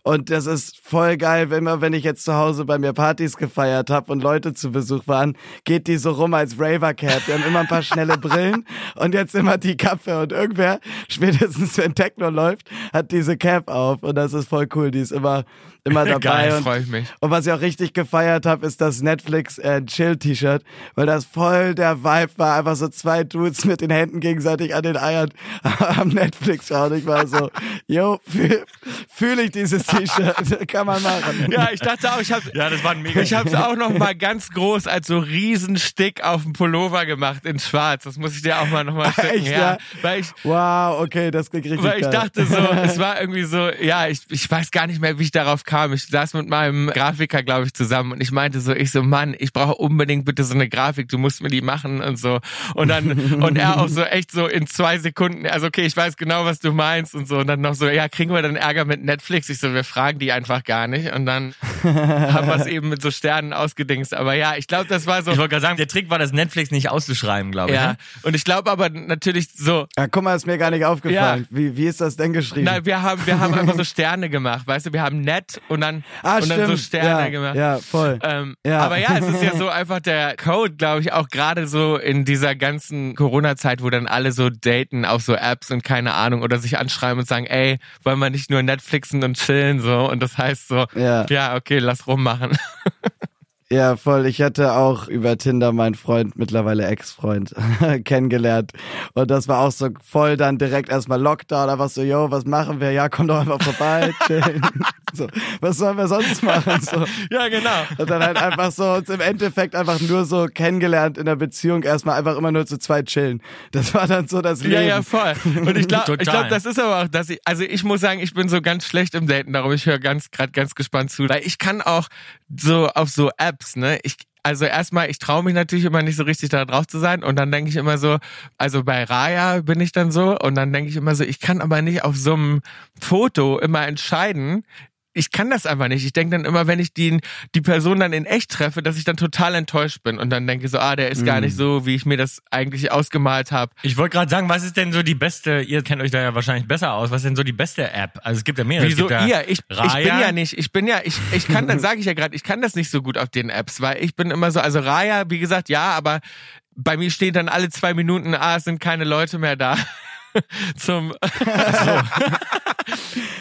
Und das ist voll geil, wenn immer, wenn ich jetzt zu Hause bei mir Partys gefeiert habe und Leute zu Besuch waren, geht die so rum als Raver Cap. Die haben immer ein paar schnelle Brillen und jetzt immer die Kappe. Und irgendwer, spätestens wenn Techno läuft, hat diese Cap auf. Und das ist voll cool. Die ist immer, immer dabei. Geil, und, freu ich mich. und was ich auch richtig gefeiert habe, ist das Netflix äh, Chill T-Shirt, weil das voll der Vibe war. Einfach so zwei Dudes mit den Händen gegenseitig an den Eiern am Netflix schauen. Ich war so, yo, fühle fühl ich dieses T-Shirt. Kann man machen. Ja, ich dachte auch, ich habe Ja, das war ein mega. ich hab's auch noch mal ganz groß als so Riesenstick auf dem Pullover gemacht in schwarz. Das muss ich dir auch mal noch mal schicken. Echt, ja, ja? Weil ich Wow, okay, das richtig weil ich geil. dachte so, es war irgendwie so, ja, ich, ich weiß gar nicht mehr, wie ich darauf kam. Ich saß mit meinem Grafiker, glaube ich, zusammen und ich meinte so, ich so, Mann, ich brauche unbedingt bitte so eine Grafik, du musst mir die machen und so. Und dann, und er auch so echt so in zwei Sekunden, also okay, ich weiß genau, was du meinst und so. Und dann noch so, ja, kriegen wir dann Ärger mit Netflix? Ich so, wir fragen die einfach gar nicht. Und dann haben wir es eben mit so Sternen ausgedingst. Aber ja, ich glaube, das war so. Ich wollte gerade sagen, der Trick war, das Netflix nicht auszuschreiben, glaube ich. Ja, Ne? und ich glaube aber natürlich so, ja, guck mal, ist mir gar nicht aufgefallen. Wie, wie ist das denn geschrieben? Nein, wir haben, wir haben einfach so Sterne gemacht, weißt du, wir haben nett und dann, ah, und dann so. Sterne ja, gemacht. Ja, voll. Ähm, Ja. Aber ja, es ist ja so einfach der Code, glaube ich, auch gerade so in dieser ganzen Corona-Zeit, wo dann alle so daten auf so Apps und keine Ahnung oder sich anschreiben und sagen, ey, wollen wir nicht nur Netflixen und chillen so und das heißt so, Ja. ja okay, lass rummachen. Ja, voll. Ich hatte auch über Tinder meinen Freund, mittlerweile Ex-Freund, kennengelernt. Und das war auch so voll dann direkt erstmal Lockdown. Einfach so, yo, was machen wir? Ja, komm doch einfach vorbei, chillen. So, was sollen wir sonst machen? So. ja, genau. Und dann halt einfach so uns im Endeffekt einfach nur so kennengelernt in der Beziehung, erstmal einfach immer nur zu zweit chillen. Das war dann so das Leben. Ja, ja, voll. Und ich glaube, glaub, das ist aber auch, dass ich, also ich muss sagen, ich bin so ganz schlecht im Daten, darum ich höre ganz, gerade ganz gespannt zu, weil ich kann auch so auf so Apps, ne, ich, also erstmal, ich traue mich natürlich immer nicht so richtig da drauf zu sein und dann denke ich immer so, also bei Raya bin ich dann so und dann denke ich immer so, ich kann aber nicht auf so einem Foto immer entscheiden, ich kann das einfach nicht. Ich denke dann immer, wenn ich die, die Person dann in echt treffe, dass ich dann total enttäuscht bin und dann denke so, ah, der ist gar nicht so, wie ich mir das eigentlich ausgemalt habe. Ich wollte gerade sagen, was ist denn so die beste, ihr kennt euch da ja wahrscheinlich besser aus, was ist denn so die beste App? Also es gibt ja mehrere. Wieso ja ihr? Ich, ich bin ja nicht, ich bin ja, ich, ich kann, dann sage ich ja gerade, ich kann das nicht so gut auf den Apps, weil ich bin immer so, also Raya, wie gesagt, ja, aber bei mir steht dann alle zwei Minuten, ah, es sind keine Leute mehr da. Zum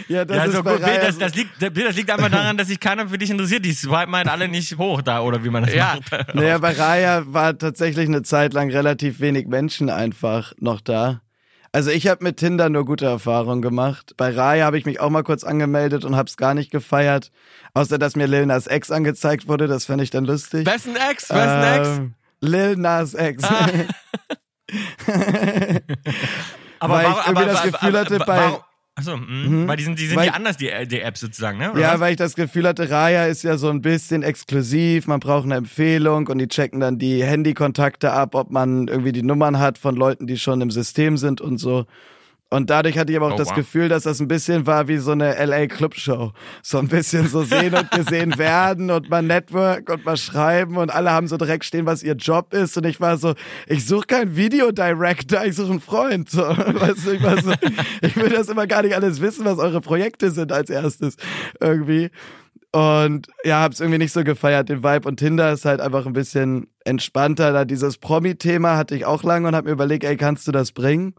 Ja, das Ja, ist also bei gut, Bill, Raya das, so- das, liegt, das liegt einfach daran, dass sich keiner für dich interessiert. Die swipen halt alle nicht hoch da, oder wie man das Ja. macht. Naja, bei Raya war tatsächlich eine Zeit lang relativ wenig Menschen einfach noch da. Also ich habe mit Tinder nur gute Erfahrungen gemacht. Bei Raya habe ich mich auch mal kurz angemeldet und habe es gar nicht gefeiert. Außer dass mir Lil Nas Ex angezeigt wurde, das fand ich dann lustig. Wessen Ex? Wessen Ex? Ähm, Lil Nas Ex. Ah. Weil ich irgendwie das Gefühl hatte, bei- warum- Achso, mh, weil die sind, die sind Weil- ja anders, die, die Apps sozusagen, ne? Oder Ja, was? weil ich das Gefühl hatte, Raya ist ja so ein bisschen exklusiv, man braucht eine Empfehlung und die checken dann die Handykontakte ab, ob man irgendwie die Nummern hat von Leuten, die schon im System sind und so. Und dadurch hatte ich aber auch Oh, das wow. Gefühl, dass das ein bisschen war wie so eine LA Clubshow. So ein bisschen so sehen und gesehen werden und mal Network und mal schreiben und alle haben so direkt stehen, was ihr Job ist. Und ich war so, ich suche keinen Videodirector, ich suche einen Freund. So, weißt du, ich war so, ich will das immer gar nicht alles wissen, was eure Projekte sind als erstes irgendwie. Und ja, hab's irgendwie nicht so gefeiert, den Vibe. Und Tinder ist halt einfach ein bisschen entspannter. Da dieses Promi-Thema hatte ich auch lange und hab mir überlegt, ey, kannst du das bringen?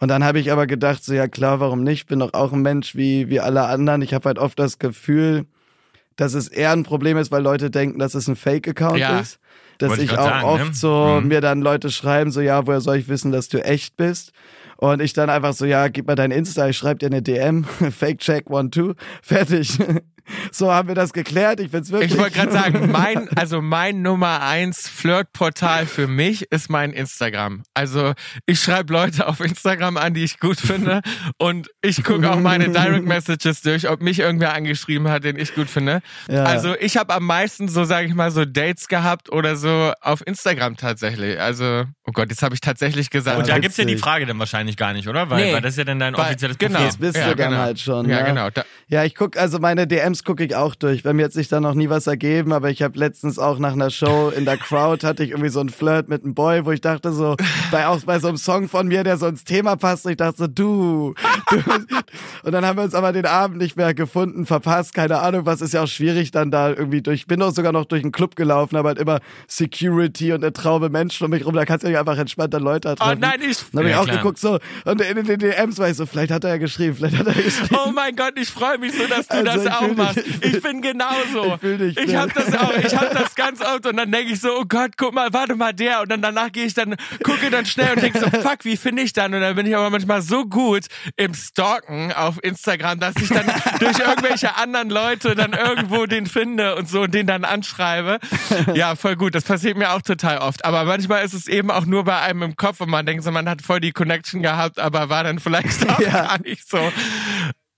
Und dann habe ich aber gedacht, so ja klar, warum nicht? Bin doch auch ein Mensch wie, wie alle anderen. Ich habe halt oft das Gefühl, dass es eher ein Problem ist, weil Leute denken, dass es ein Fake-Account Ja. ist. Dass Wollte ich ich auch sagen, oft ne? so Mhm. mir dann Leute schreiben, so ja, woher soll ich wissen, dass du echt bist? Und ich dann einfach so, ja, gib mal dein Insta, ich schreib dir eine DM, Fake Check One Two, fertig. So haben wir das geklärt. Ich find's wirklich. Ich wollte gerade sagen, mein, also mein Nummer eins Flirtportal für mich ist mein Instagram. Also ich schreibe Leute auf Instagram an, die ich gut finde und ich gucke auch meine Direct Messages durch, ob mich irgendwer angeschrieben hat, den ich gut finde. Ja. Also ich habe am meisten so, sage ich mal, so Dates gehabt oder so auf Instagram tatsächlich. Also, oh Gott, jetzt habe ich tatsächlich gesagt. Und da gibt's ja die Frage dann wahrscheinlich gar nicht, oder? Weil, Nee. weil das ist ja dann dein Weil- offizielles genau. Profil. Das bist Ja, du dann genau. halt schon. Ja, ne? genau. Da, Ja, ich guck, also meine DMs gucke ich auch durch. Bei mir hat sich da noch nie was ergeben, aber ich habe letztens auch nach einer Show in der Crowd hatte ich irgendwie so einen Flirt mit einem Boy, wo ich dachte so, bei auch bei so einem Song von mir, der so ins Thema passt, und ich dachte so, du, du. Und dann haben wir uns aber den Abend nicht mehr gefunden, verpasst, keine Ahnung, was ist ja auch schwierig dann da irgendwie durch, ich bin auch sogar noch durch einen Club gelaufen, aber halt immer Security und eine Traube Menschen um mich rum, da kannst du nicht einfach entspannter Leute oh treffen. nein, ich. Dann habe ich Ja, auch klar. geguckt so, und in den DMs war ich so, vielleicht hat er ja geschrieben, vielleicht hat er geschrieben. Oh mein Gott, ich freue mich so, dass du Also das auch machst. ich bin genauso. ich Ich hab das auch, ich hab das ganz oft und dann denke ich so, oh Gott, guck mal, warte mal der und dann danach gehe ich dann, gucke dann schnell und denke so, fuck, wie finde ich dann? Und dann bin ich aber manchmal so gut im Stalken auf Instagram, dass ich dann durch irgendwelche anderen Leute dann irgendwo den finde und so und den dann anschreibe. Ja, voll gut. Das passiert mir auch total oft. Aber manchmal ist es eben auch nur bei einem im Kopf und man denkt so, man hat voll die Connection gehabt, aber war dann vielleicht auch Ja. gar nicht so.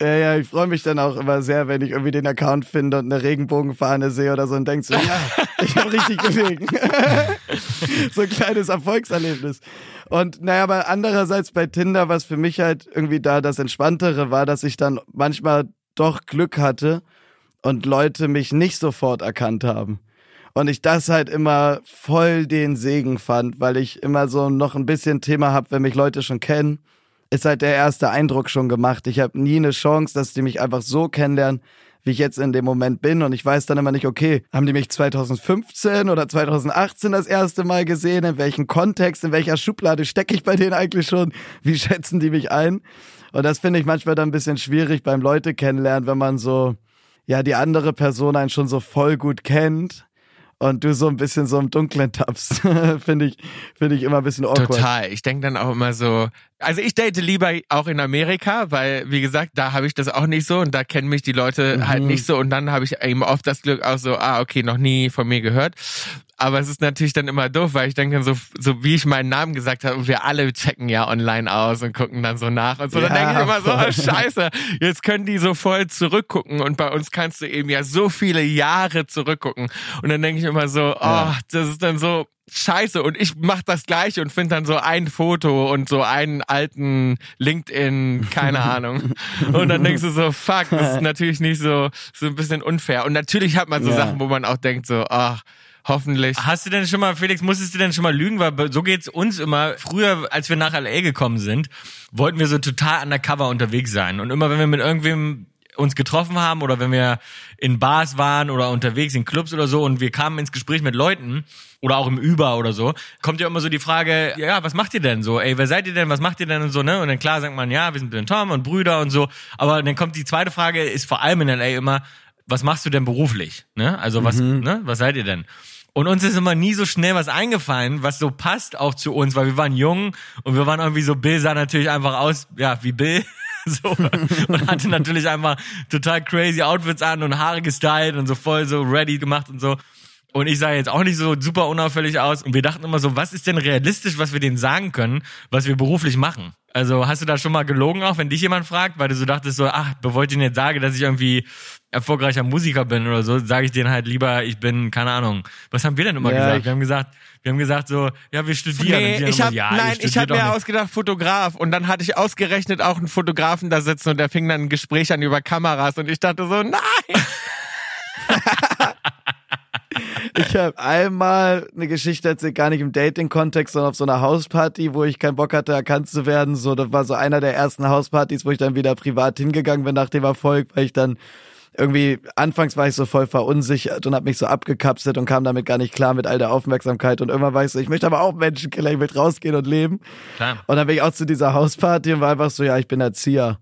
Ja, ja, ich freue mich dann auch immer sehr, wenn ich irgendwie den Account finde und eine Regenbogenfahne sehe oder so und denk so, ja, ich habe richtig gelegen. so ein kleines Erfolgserlebnis. Und naja, aber andererseits bei Tinder, was für mich halt irgendwie da das Entspanntere war, dass ich dann manchmal doch Glück hatte und Leute mich nicht sofort erkannt haben. Und ich das halt immer voll den Segen fand, weil ich immer so noch ein bisschen Thema habe, wenn mich Leute schon kennen ist halt der erste Eindruck schon gemacht. Ich habe nie eine Chance, dass die mich einfach so kennenlernen, wie ich jetzt in dem Moment bin. Und ich weiß dann immer nicht, okay, haben die mich 2015 oder 2018 das erste Mal gesehen? In welchem Kontext, in welcher Schublade stecke ich bei denen eigentlich schon? Wie schätzen die mich ein? Und das finde ich manchmal dann ein bisschen schwierig beim Leute kennenlernen, wenn man so, ja, die andere Person einen schon so voll gut kennt. Und du so ein bisschen so im Dunklen tappst, finde ich, finde ich immer ein bisschen awkward. Total. Ich denke dann auch immer so, also ich date lieber auch in Amerika, weil, wie gesagt, da habe ich das auch nicht so und da kennen mich die Leute Mhm. halt nicht so und dann habe ich eben oft das Glück auch so, ah, okay, noch nie von mir gehört. Aber es ist natürlich dann immer doof, weil ich denke so, so wie ich meinen Namen gesagt habe, wir alle checken ja online aus und gucken dann so nach und so. dann Ja, denke ich immer so, oh, scheiße, jetzt können die so voll zurückgucken und bei uns kannst du eben ja so viele Jahre zurückgucken. Und dann denke ich immer so, oh, das ist dann so, scheiße und ich mach das gleiche und finde dann so ein Foto und so einen alten LinkedIn, keine Ahnung. Und dann denkst du so, fuck, das ist natürlich nicht so, so ein bisschen unfair. Und natürlich hat man so Ja. Sachen, wo man auch denkt so, ach, hoffentlich. Hast du denn schon mal, Felix, musstest du denn schon mal lügen? Weil so geht's uns immer. Früher, als wir nach LA gekommen sind, wollten wir so total undercover unterwegs sein. Und immer, wenn wir mit irgendwem uns getroffen haben oder wenn wir in Bars waren oder unterwegs in Clubs oder so und wir kamen ins Gespräch mit Leuten oder auch im Uber oder so, kommt ja immer so die Frage, ja, was macht ihr denn so? Ey, wer seid ihr denn? Was macht ihr denn und so, ne? Und dann klar sagt man, ja, wir sind und Tom und Brüder und so. Aber dann kommt die zweite Frage, ist vor allem in LA immer, was machst du denn beruflich? Ne? Also was, ne? Was seid ihr denn? Und uns ist immer nie so schnell was eingefallen, was so passt auch zu uns, weil wir waren jung und wir waren irgendwie so, Bill sah natürlich einfach aus, ja, wie Bill. So, und hatte natürlich einfach total crazy Outfits an und Haare gestylt und so voll so ready gemacht und so. Und ich sah jetzt auch nicht so super unauffällig aus. Und wir dachten immer so, was ist denn realistisch, was wir denen sagen können, was wir beruflich machen? Also hast du da schon mal gelogen auch, wenn dich jemand fragt, weil du so dachtest so, ach, bevor ich denen jetzt sage, dass ich irgendwie erfolgreicher Musiker bin oder so, sage ich denen halt lieber, ich bin, keine Ahnung. Was haben wir denn immer Ja, gesagt? Wir haben gesagt, wir haben gesagt so, ja, wir studieren. Nee, ich hab, ja, nein, ich habe mir nicht. ausgedacht Fotograf und dann hatte ich ausgerechnet auch einen Fotografen da sitzen und der fing dann ein Gespräch an über Kameras und ich dachte so, nein. Ich habe einmal eine Geschichte erzählt, gar nicht im Dating-Kontext, sondern auf so einer Hausparty, wo ich keinen Bock hatte, erkannt zu werden. So, das war so einer der ersten Hauspartys, wo ich dann wieder privat hingegangen bin nach dem Erfolg, weil ich dann irgendwie, anfangs war ich so voll verunsichert und habe mich so abgekapselt und kam damit gar nicht klar mit all der Aufmerksamkeit. Und irgendwann war ich so, ich möchte aber auch Menschen kennenlernen, ich möchte rausgehen und leben. Klar. Und dann bin ich auch zu dieser Hausparty und war einfach so, ja, ich bin Erzieher.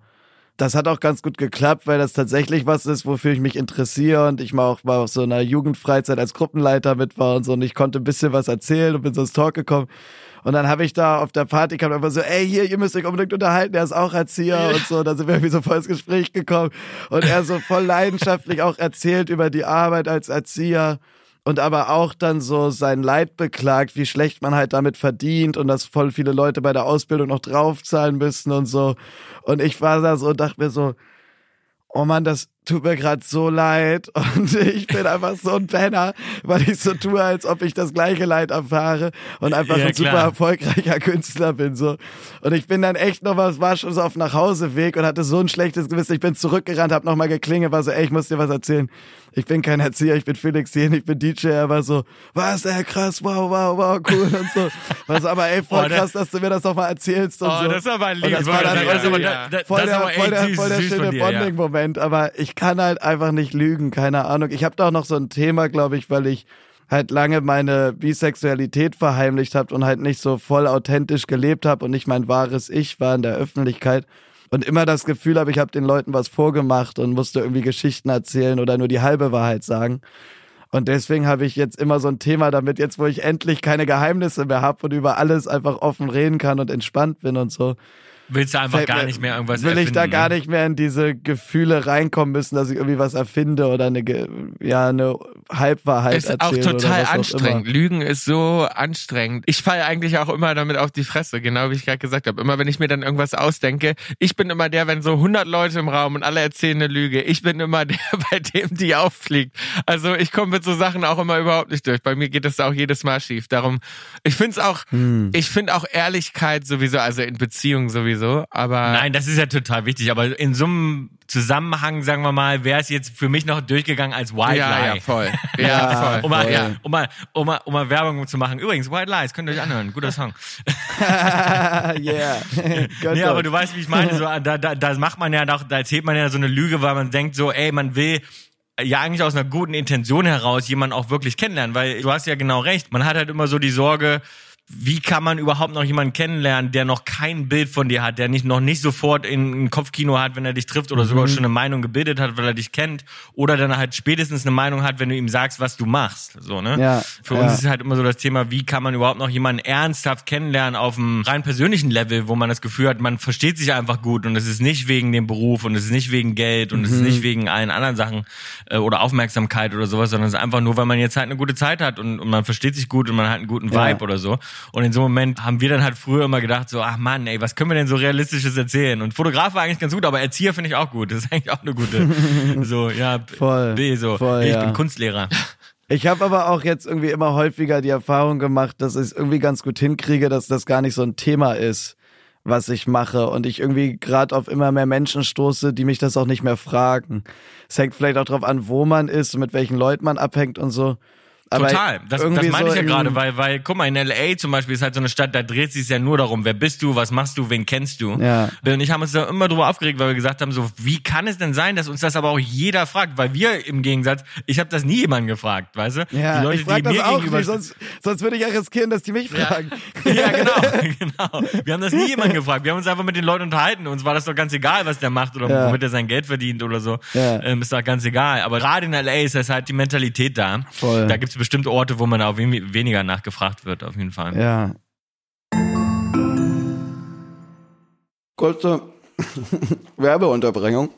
Das hat auch ganz gut geklappt, weil das tatsächlich was ist, wofür ich mich interessiere und ich mal auch mal auf so einer Jugendfreizeit als Gruppenleiter mit war und so und ich konnte ein bisschen was erzählen und bin so ins Talk gekommen. Und dann habe ich da auf der Party kam einfach so, ey, hier, ihr müsst euch unbedingt unterhalten, er ist auch Erzieher und so. Da sind wir irgendwie so voll ins Gespräch gekommen und er so voll leidenschaftlich auch erzählt über die Arbeit als Erzieher und aber auch dann so sein Leid beklagt, wie schlecht man halt damit verdient und dass voll viele Leute bei der Ausbildung noch draufzahlen müssen und so. Und ich war da so und dachte mir so, oh Mann, das tut mir gerade so leid und ich bin einfach so ein Penner, weil ich so tue, als ob ich das gleiche Leid erfahre und einfach Ja, ein super erfolgreicher Künstler bin so. Und ich bin dann echt noch was, war schon so auf Nachhauseweg und hatte so ein schlechtes Gewissen. Ich bin zurückgerannt, hab nochmal geklingelt, war so, ey, ich muss dir was erzählen. Ich bin kein Erzieher, ich bin Felix Jen, ich bin DJ. Er war so, was, ey, krass, wow, wow, wow, cool und so. War so, aber ey, voll Oh, krass, dass du mir das noch mal erzählst und Oh, so. das ist aber lieb. Und das war dann ja. da, da, voll das der, voll der, voll der süß von schöne ja. Bonding-Moment, aber ich kann halt einfach nicht lügen, keine Ahnung. Ich habe da auch noch so ein Thema, glaube ich, weil ich halt lange meine Bisexualität verheimlicht habe und halt nicht so voll authentisch gelebt habe und nicht mein wahres Ich war in der Öffentlichkeit und immer das Gefühl habe, ich habe den Leuten was vorgemacht und musste irgendwie Geschichten erzählen oder nur die halbe Wahrheit sagen. Und deswegen habe ich jetzt immer so ein Thema damit, jetzt wo ich endlich keine Geheimnisse mehr habe und über alles einfach offen reden kann und entspannt bin und so. Willst du einfach Fällt gar mir- nicht mehr irgendwas Will ich da erfinden, gar ne? nicht mehr in diese Gefühle reinkommen müssen, dass ich irgendwie was erfinde oder eine, ja, eine Halbwahrheit ist auch erzähle total oder was auch anstrengend. immer. Lügen ist so anstrengend. Ich falle eigentlich auch immer damit auf die Fresse, genau wie ich gerade gesagt habe. Immer wenn ich mir dann irgendwas ausdenke, ich bin immer der, wenn so 100 Leute im Raum und alle erzählen eine Lüge, ich bin immer der, bei dem die auffliegt. Also ich komme mit so Sachen auch immer überhaupt nicht durch. Bei mir geht das auch jedes Mal schief. Darum, ich finde es auch, Hm. ich finde auch Ehrlichkeit sowieso, also in Beziehungen sowieso, aber Nein, das ist ja total wichtig, aber in so einem Zusammenhang, sagen wir mal, wäre es jetzt für mich noch durchgeganng als White ja, Lie. ja, voll. Ja, Ja, voll. Um mal, Voll. ja, um, mal, um, mal, um mal Werbung zu machen. Übrigens, White Lies, könnt ihr euch anhören. Guter Song. yeah. Nee, aber du weißt, wie ich meine. So, da, da, da macht man ja doch, da erzählt man ja so eine Lüge, weil man denkt so, ey, man will ja eigentlich aus einer guten Intention heraus jemanden auch wirklich kennenlernen, weil du hast ja genau recht. Man hat halt immer so die Sorge, wie kann man überhaupt noch jemanden kennenlernen, der noch kein Bild von dir hat, der nicht noch nicht sofort in ein Kopfkino hat, wenn er dich trifft oder Mhm. sogar schon eine Meinung gebildet hat, weil er dich kennt oder dann halt spätestens eine Meinung hat, wenn du ihm sagst, was du machst, so, ne? Ja, Für ja. uns ist halt immer so das Thema, wie kann man überhaupt noch jemanden ernsthaft kennenlernen auf einem rein persönlichen Level, wo man das Gefühl hat, man versteht sich einfach gut und es ist nicht wegen dem Beruf und es ist nicht wegen Geld und es Mhm. ist nicht wegen allen anderen Sachen äh, oder Aufmerksamkeit oder sowas, sondern es ist einfach nur, weil man jetzt halt eine gute Zeit hat und, und man versteht sich gut und man hat einen guten Ja. Vibe oder so. Und in so einem Moment haben wir dann halt früher immer gedacht, so, ach Mann, ey, was können wir denn so realistisches erzählen? Und Fotograf war eigentlich ganz gut, aber Erzieher finde ich auch gut. Das ist eigentlich auch eine gute. so, ja, Voll, B, so. voll, ich ja. bin Kunstlehrer. Ich habe aber auch jetzt irgendwie immer häufiger die Erfahrung gemacht, dass ich es irgendwie ganz gut hinkriege, dass das gar nicht so ein Thema ist, was ich mache und ich irgendwie gerade auf immer mehr Menschen stoße, die mich das auch nicht mehr fragen. Es hängt vielleicht auch drauf an, wo man ist und mit welchen Leuten man abhängt und so. Aber Total. Das, das meine so ich ja gerade, weil, weil, guck mal, in LA zum Beispiel ist halt so eine Stadt, da dreht sich ja nur darum, wer bist du, was machst du, wen kennst du. Ja. Und ich haben uns da immer drüber aufgeregt, weil wir gesagt haben, so, wie kann es denn sein, dass uns das aber auch jeder fragt? Weil wir im Gegensatz, ich habe das nie jemanden gefragt, weißt du? Ja, die Leute, ich frage die das mir auch nicht, sonst, sonst würde ich ja riskieren, dass die mich fragen. ja, genau, genau. Wir haben das nie jemanden gefragt. Wir haben uns einfach mit den Leuten unterhalten. Uns war das doch ganz egal, was der macht oder Ja. womit er sein Geld verdient oder so. Ja. Ähm, ist doch ganz egal. Aber gerade in LA ist das halt die Mentalität da. Voll. Da gibt's bestimmte Orte, wo man auch wen- weniger nachgefragt wird, auf jeden Fall. Ja. Kurze Werbeunterbringung.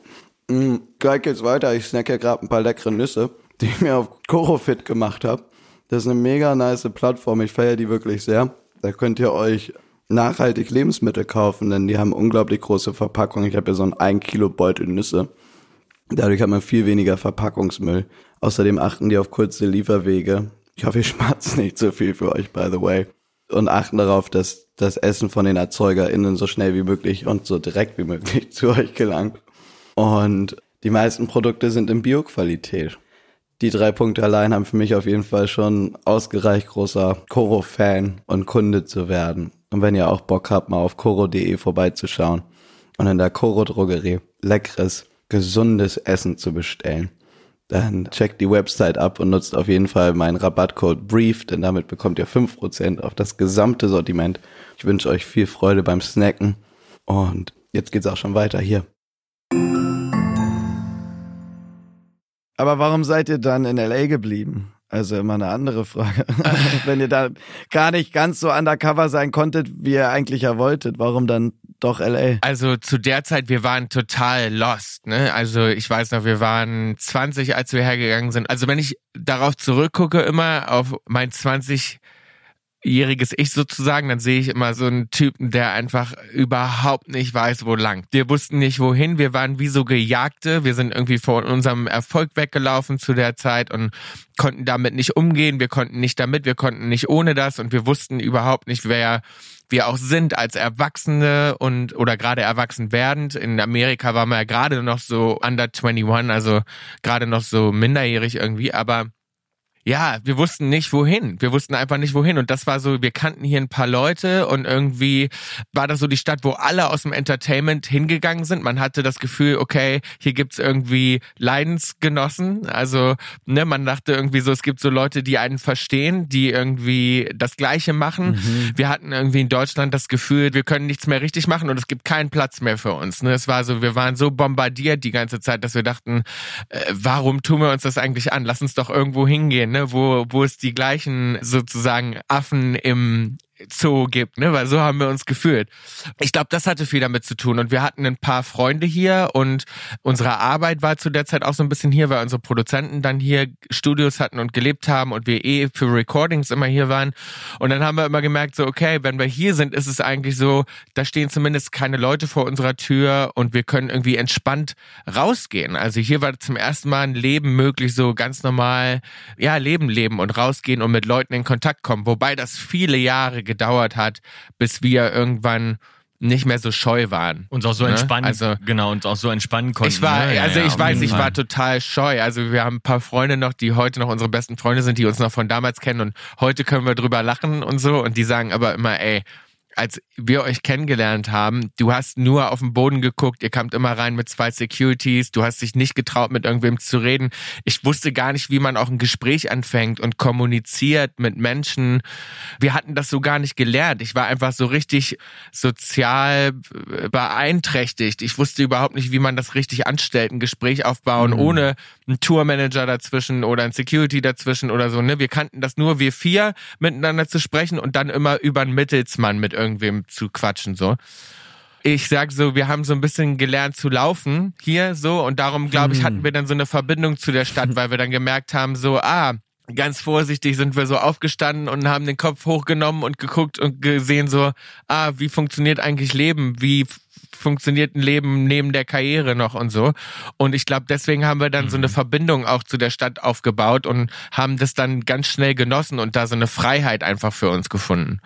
Mm, Gleich geht's weiter. Ich snacke gerade ein paar leckere Nüsse, die ich mir auf Korofit gemacht habe. Das ist eine mega nice Plattform. Ich feiere die wirklich sehr. Da könnt ihr euch nachhaltig Lebensmittel kaufen, denn die haben unglaublich große Verpackungen. Ich habe ja so ein 1 Kilo Beutel Nüsse. Dadurch hat man viel weniger Verpackungsmüll. Außerdem achten die auf kurze Lieferwege. Ich hoffe, ich schmerzt nicht so viel für euch, by the way. Und achten darauf, dass das Essen von den ErzeugerInnen so schnell wie möglich und so direkt wie möglich zu euch gelangt. Und die meisten Produkte sind in Bioqualität. Die drei Punkte allein haben für mich auf jeden Fall schon ausgereicht, großer Koro-Fan und Kunde zu werden. Und wenn ihr auch Bock habt, mal auf koro.de vorbeizuschauen und in der Koro-Drogerie leckeres, gesundes Essen zu bestellen, dann checkt die Website ab und nutzt auf jeden Fall meinen Rabattcode BRIEF, denn damit bekommt ihr 5% auf das gesamte Sortiment. Ich wünsche euch viel Freude beim Snacken und jetzt geht's auch schon weiter hier. Aber warum seid ihr dann in LA geblieben? Also immer eine andere Frage. Wenn ihr da gar nicht ganz so undercover sein konntet, wie ihr eigentlich ja wolltet, warum dann doch LA? Also zu der Zeit, wir waren total lost. Ne? Also ich weiß noch, wir waren 20, als wir hergegangen sind. Also wenn ich darauf zurückgucke, immer auf mein 20 jähriges Ich sozusagen, dann sehe ich immer so einen Typen, der einfach überhaupt nicht weiß, wo lang. Wir wussten nicht wohin, wir waren wie so Gejagte, wir sind irgendwie vor unserem Erfolg weggelaufen zu der Zeit und konnten damit nicht umgehen, wir konnten nicht damit, wir konnten nicht ohne das. Und wir wussten überhaupt nicht, wer wir auch sind als Erwachsene und oder gerade erwachsen werdend. In Amerika waren wir ja gerade noch so under 21, also gerade noch so minderjährig irgendwie, aber ja, wir wussten nicht wohin. Wir wussten einfach nicht wohin. Und das war so, wir kannten hier ein paar Leute und irgendwie war das so die Stadt, wo alle aus dem Entertainment hingegangen sind. Man hatte das Gefühl, okay, hier gibt's irgendwie Leidensgenossen. Also, ne, man dachte irgendwie so, es gibt so Leute, die einen verstehen, die irgendwie das Gleiche machen. Mhm. Wir hatten irgendwie in Deutschland das Gefühl, wir können nichts mehr richtig machen und es gibt keinen Platz mehr für uns. Ne? Es war so, wir waren so bombardiert die ganze Zeit, dass wir dachten, äh, warum tun wir uns das eigentlich an? Lass uns doch irgendwo hingehen ne, wo, wo es die gleichen sozusagen Affen im Zoo gibt, ne? Weil so haben wir uns gefühlt. Ich glaube, das hatte viel damit zu tun. Und wir hatten ein paar Freunde hier und unsere Arbeit war zu der Zeit auch so ein bisschen hier, weil unsere Produzenten dann hier Studios hatten und gelebt haben und wir eh für Recordings immer hier waren. Und dann haben wir immer gemerkt, so, okay, wenn wir hier sind, ist es eigentlich so, da stehen zumindest keine Leute vor unserer Tür und wir können irgendwie entspannt rausgehen. Also hier war zum ersten Mal ein Leben möglich, so ganz normal, ja, Leben leben und rausgehen und mit Leuten in Kontakt kommen. Wobei das viele Jahre gedauert hat, bis wir irgendwann nicht mehr so scheu waren. Uns auch so ne? entspannen, also, genau, uns auch so entspannen konnten. Ich war, ne? also ja, ich weiß, ich Fall. war total scheu. Also wir haben ein paar Freunde noch, die heute noch unsere besten Freunde sind, die uns noch von damals kennen und heute können wir drüber lachen und so und die sagen aber immer, ey, als wir euch kennengelernt haben, du hast nur auf den Boden geguckt, ihr kamt immer rein mit zwei Securities, du hast dich nicht getraut, mit irgendwem zu reden. Ich wusste gar nicht, wie man auch ein Gespräch anfängt und kommuniziert mit Menschen. Wir hatten das so gar nicht gelernt. Ich war einfach so richtig sozial beeinträchtigt. Ich wusste überhaupt nicht, wie man das richtig anstellt, ein Gespräch aufbauen, mhm. ohne einen Tourmanager dazwischen oder ein Security dazwischen oder so. Ne? Wir kannten das nur, wir vier miteinander zu sprechen und dann immer über einen Mittelsmann mit irgendwem zu quatschen so. Ich sag so, wir haben so ein bisschen gelernt zu laufen hier so und darum glaube ich hatten hm. wir dann so eine Verbindung zu der Stadt, weil wir dann gemerkt haben so, ah, ganz vorsichtig sind wir so aufgestanden und haben den Kopf hochgenommen und geguckt und gesehen so, ah, wie funktioniert eigentlich Leben? Wie funktioniert ein Leben neben der Karriere noch und so. Und ich glaube, deswegen haben wir dann so eine mhm. Verbindung auch zu der Stadt aufgebaut und haben das dann ganz schnell genossen und da so eine Freiheit einfach für uns gefunden.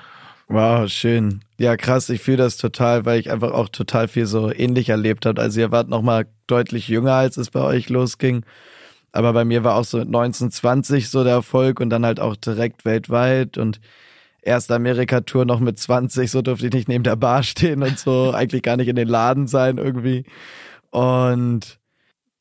Wow, schön. Ja, krass, ich fühle das total, weil ich einfach auch total viel so ähnlich erlebt habe. Also ihr wart noch mal deutlich jünger, als es bei euch losging. Aber bei mir war auch so 1920 so der Erfolg und dann halt auch direkt weltweit und erste Amerika-Tour noch mit 20, so durfte ich nicht neben der Bar stehen und so, eigentlich gar nicht in den Laden sein irgendwie. Und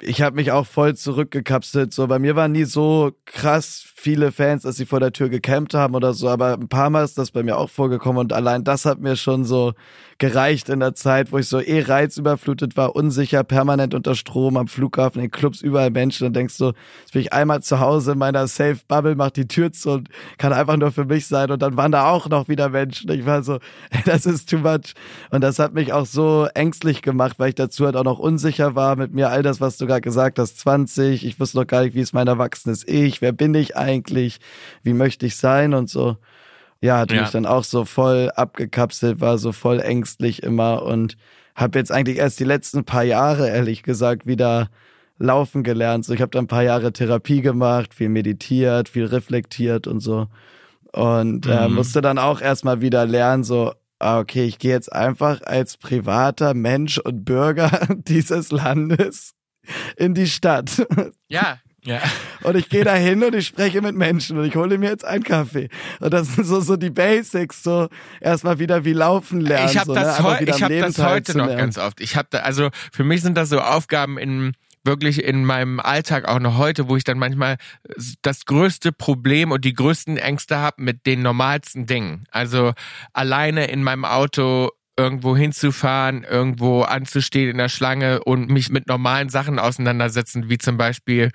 ich habe mich auch voll zurückgekapselt. So, bei mir waren nie so krass viele Fans, dass sie vor der Tür gecampt haben oder so, aber ein paar Mal ist das bei mir auch vorgekommen und allein das hat mir schon so gereicht in der Zeit, wo ich so eh reizüberflutet war, unsicher, permanent unter Strom am Flughafen, in Clubs, überall Menschen und denkst so, jetzt bin ich einmal zu Hause in meiner Safe Bubble, mach die Tür zu und kann einfach nur für mich sein und dann waren da auch noch wieder Menschen. Ich war so, das ist too much und das hat mich auch so ängstlich gemacht, weil ich dazu halt auch noch unsicher war mit mir, all das, was du gerade gesagt hast, 20, ich wusste noch gar nicht, wie ist mein erwachsenes Ich, wer bin ich eigentlich, wie möchte ich sein und so. Ja, hat Ja. mich dann auch so voll abgekapselt, war so voll ängstlich immer und habe jetzt eigentlich erst die letzten paar Jahre, ehrlich gesagt, wieder laufen gelernt. So, ich habe dann ein paar Jahre Therapie gemacht, viel meditiert, viel reflektiert und so. Und äh, Mhm. musste dann auch erstmal wieder lernen, so, ah, okay, ich gehe jetzt einfach als privater Mensch und Bürger dieses Landes in die Stadt. Ja, Ja. Und ich gehe da hin und ich spreche mit Menschen und ich hole mir jetzt einen Kaffee. Und das sind so, so die Basics, so erstmal wieder wie laufen lernen. ich habe so, ne? das, Einfach heu ich hab das heute noch ganz oft. Ich habe da, also für mich sind das so Aufgaben in wirklich in meinem Alltag auch noch heute, wo ich dann manchmal das größte Problem und die größten Ängste habe mit den normalsten Dingen. Also alleine in meinem Auto irgendwo hinzufahren, irgendwo anzustehen in der Schlange und mich mit normalen Sachen auseinandersetzen, wie zum Beispiel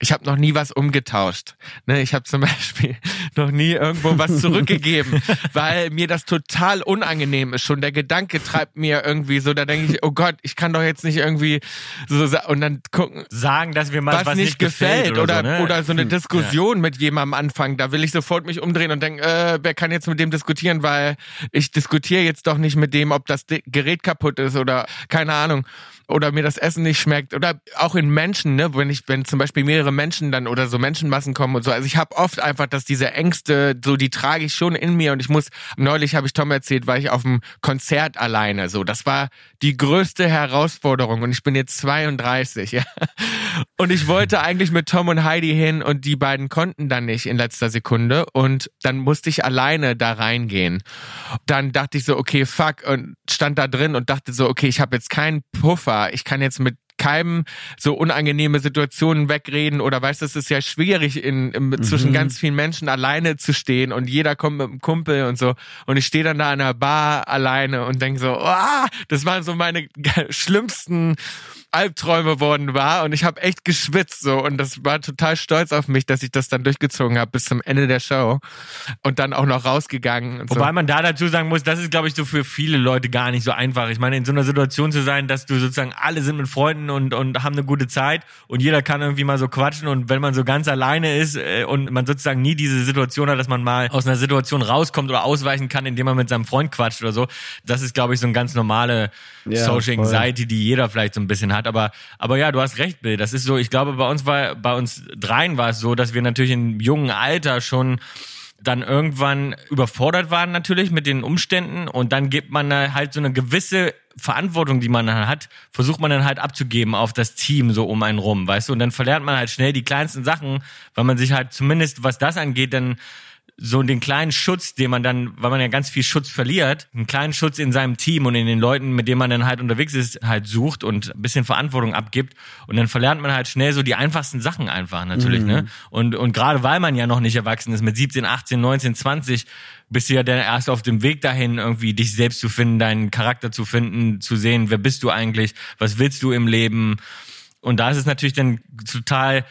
ich habe noch nie was umgetauscht. Ne, ich habe zum Beispiel noch nie irgendwo was zurückgegeben, weil mir das total unangenehm ist. Schon der Gedanke treibt mir irgendwie so, da denke ich, oh Gott, ich kann doch jetzt nicht irgendwie so und dann gucken, Sagen, dass wir mal was, nicht gefällt, oder, so, ne? oder so eine Diskussion mit jemandem anfangen. Da will ich sofort mich umdrehen und denken, äh, wer kann jetzt mit dem diskutieren, weil ich diskutiere jetzt doch nicht mit dem, ob das Gerät kaputt ist oder keine Ahnung oder mir das Essen nicht schmeckt oder auch in Menschen, ne, wenn ich, wenn zum Beispiel mehrere Menschen dann oder so Menschenmassen kommen und so. Also ich habe oft einfach, dass diese Ängste, so die trage ich schon in mir und ich muss. Neulich habe ich Tom erzählt, war ich auf dem Konzert alleine. So, das war die größte Herausforderung und ich bin jetzt 32, ja. Und ich wollte eigentlich mit Tom und Heidi hin und die beiden konnten dann nicht in letzter Sekunde. Und dann musste ich alleine da reingehen. Dann dachte ich so, okay, fuck und stand da drin und dachte so, okay, ich habe jetzt keinen Puffer, ich kann jetzt mit keinem so unangenehme Situationen wegreden. Oder weißt du, es ist ja schwierig in, in zwischen ganz vielen Menschen alleine zu stehen und jeder kommt mit einem Kumpel und so. Und ich stehe dann da in einer Bar alleine und denke so, ah, das waren so meine schlimmsten Albträume worden war und ich habe echt geschwitzt so und das war total stolz auf mich, dass ich das dann durchgezogen habe bis zum Ende der Show und dann auch noch rausgegangen und so. Wobei man da dazu sagen muss, das ist, glaube ich, so für viele Leute gar nicht so einfach. Ich meine, in so einer Situation zu sein, dass du sozusagen alle sind mit Freunden und, und haben eine gute Zeit und jeder kann irgendwie mal so quatschen und wenn man so ganz alleine ist äh, und man sozusagen nie diese Situation hat, dass man mal aus einer Situation rauskommt oder ausweichen kann, indem man mit seinem Freund quatscht oder so, das ist, glaube ich, so ein ganz normale Ja, Social voll. Anxiety, die jeder vielleicht so ein bisschen hat. Aber, aber ja, du hast recht, Bill. Das ist so, ich glaube, bei uns war, bei uns dreien war es so, dass wir natürlich im jungen Alter schon dann irgendwann überfordert waren natürlich mit den Umständen und dann gibt man halt so eine gewisse Verantwortung, die man dann hat, versucht man dann halt abzugeben auf das Team so um einen rum, weißt du, und dann verlernt man halt schnell die kleinsten Sachen, weil man sich halt zumindest, was das angeht, dann so den kleinen Schutz, den man dann, weil man ja ganz viel Schutz verliert, einen kleinen Schutz in seinem Team und in den Leuten, mit denen man dann halt unterwegs ist, halt sucht und ein bisschen Verantwortung abgibt und dann verlernt man halt schnell so die einfachsten Sachen einfach natürlich, ne? Und und gerade weil man ja noch nicht erwachsen ist mit 17, 18, 19, 20 bist du ja dann erst auf dem Weg dahin, irgendwie dich selbst zu finden, deinen Charakter zu finden, zu sehen, wer bist du eigentlich, was willst du im Leben? Und da ist es natürlich dann total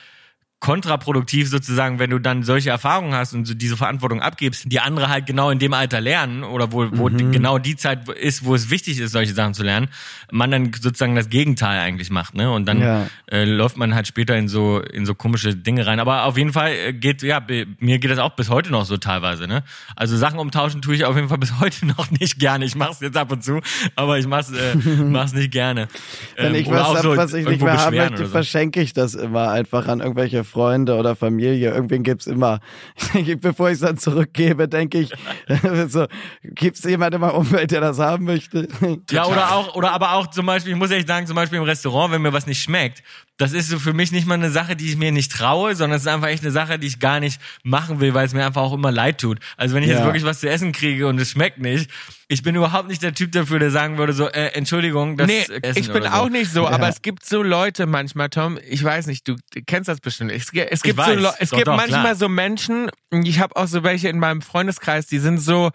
kontraproduktiv sozusagen, wenn du dann solche Erfahrungen hast und so diese Verantwortung abgibst, die andere halt genau in dem Alter lernen oder wo, wo Mhm. genau die Zeit ist, wo es wichtig ist, solche Sachen zu lernen, man dann sozusagen das Gegenteil eigentlich macht, ne? Und dann Ja. äh, läuft man halt später in so in so komische Dinge rein. Aber auf jeden Fall äh, geht ja mir geht das auch bis heute noch so teilweise, ne? Also Sachen umtauschen tue ich auf jeden Fall bis heute noch nicht gerne. Ich mach's jetzt ab und zu, aber ich mach's äh, mach's nicht gerne. Wenn Ähm, ich was hab, so was ich nicht mehr haben möchte, verschenke ich das immer einfach an irgendwelche Freunde oder Familie. Irgendwen gibt's immer. Ich denke, bevor ich es dann zurückgebe, denke ich, so, gibt's jemand in meinem Umfeld, der das haben möchte? Ja, oder auch, oder aber auch zum Beispiel, ich muss ehrlich sagen, zum Beispiel im Restaurant, wenn mir was nicht schmeckt, das ist so für mich nicht mal eine Sache, die ich mir nicht traue, sondern es ist einfach echt eine Sache, die ich gar nicht machen will, weil es mir einfach auch immer leid tut. Also wenn ich jetzt Ja. wirklich was zu essen kriege und es schmeckt nicht, ich bin überhaupt nicht der Typ dafür, der sagen würde so, äh, Entschuldigung, das nee, Essen ich bin so. auch nicht so, Ja. aber es gibt so Leute manchmal, Tom, ich weiß nicht, du kennst das bestimmt. Es, es gibt, so, Leu- es doch, gibt doch, manchmal klar. so Menschen, ich habe auch so welche in meinem Freundeskreis, die sind so,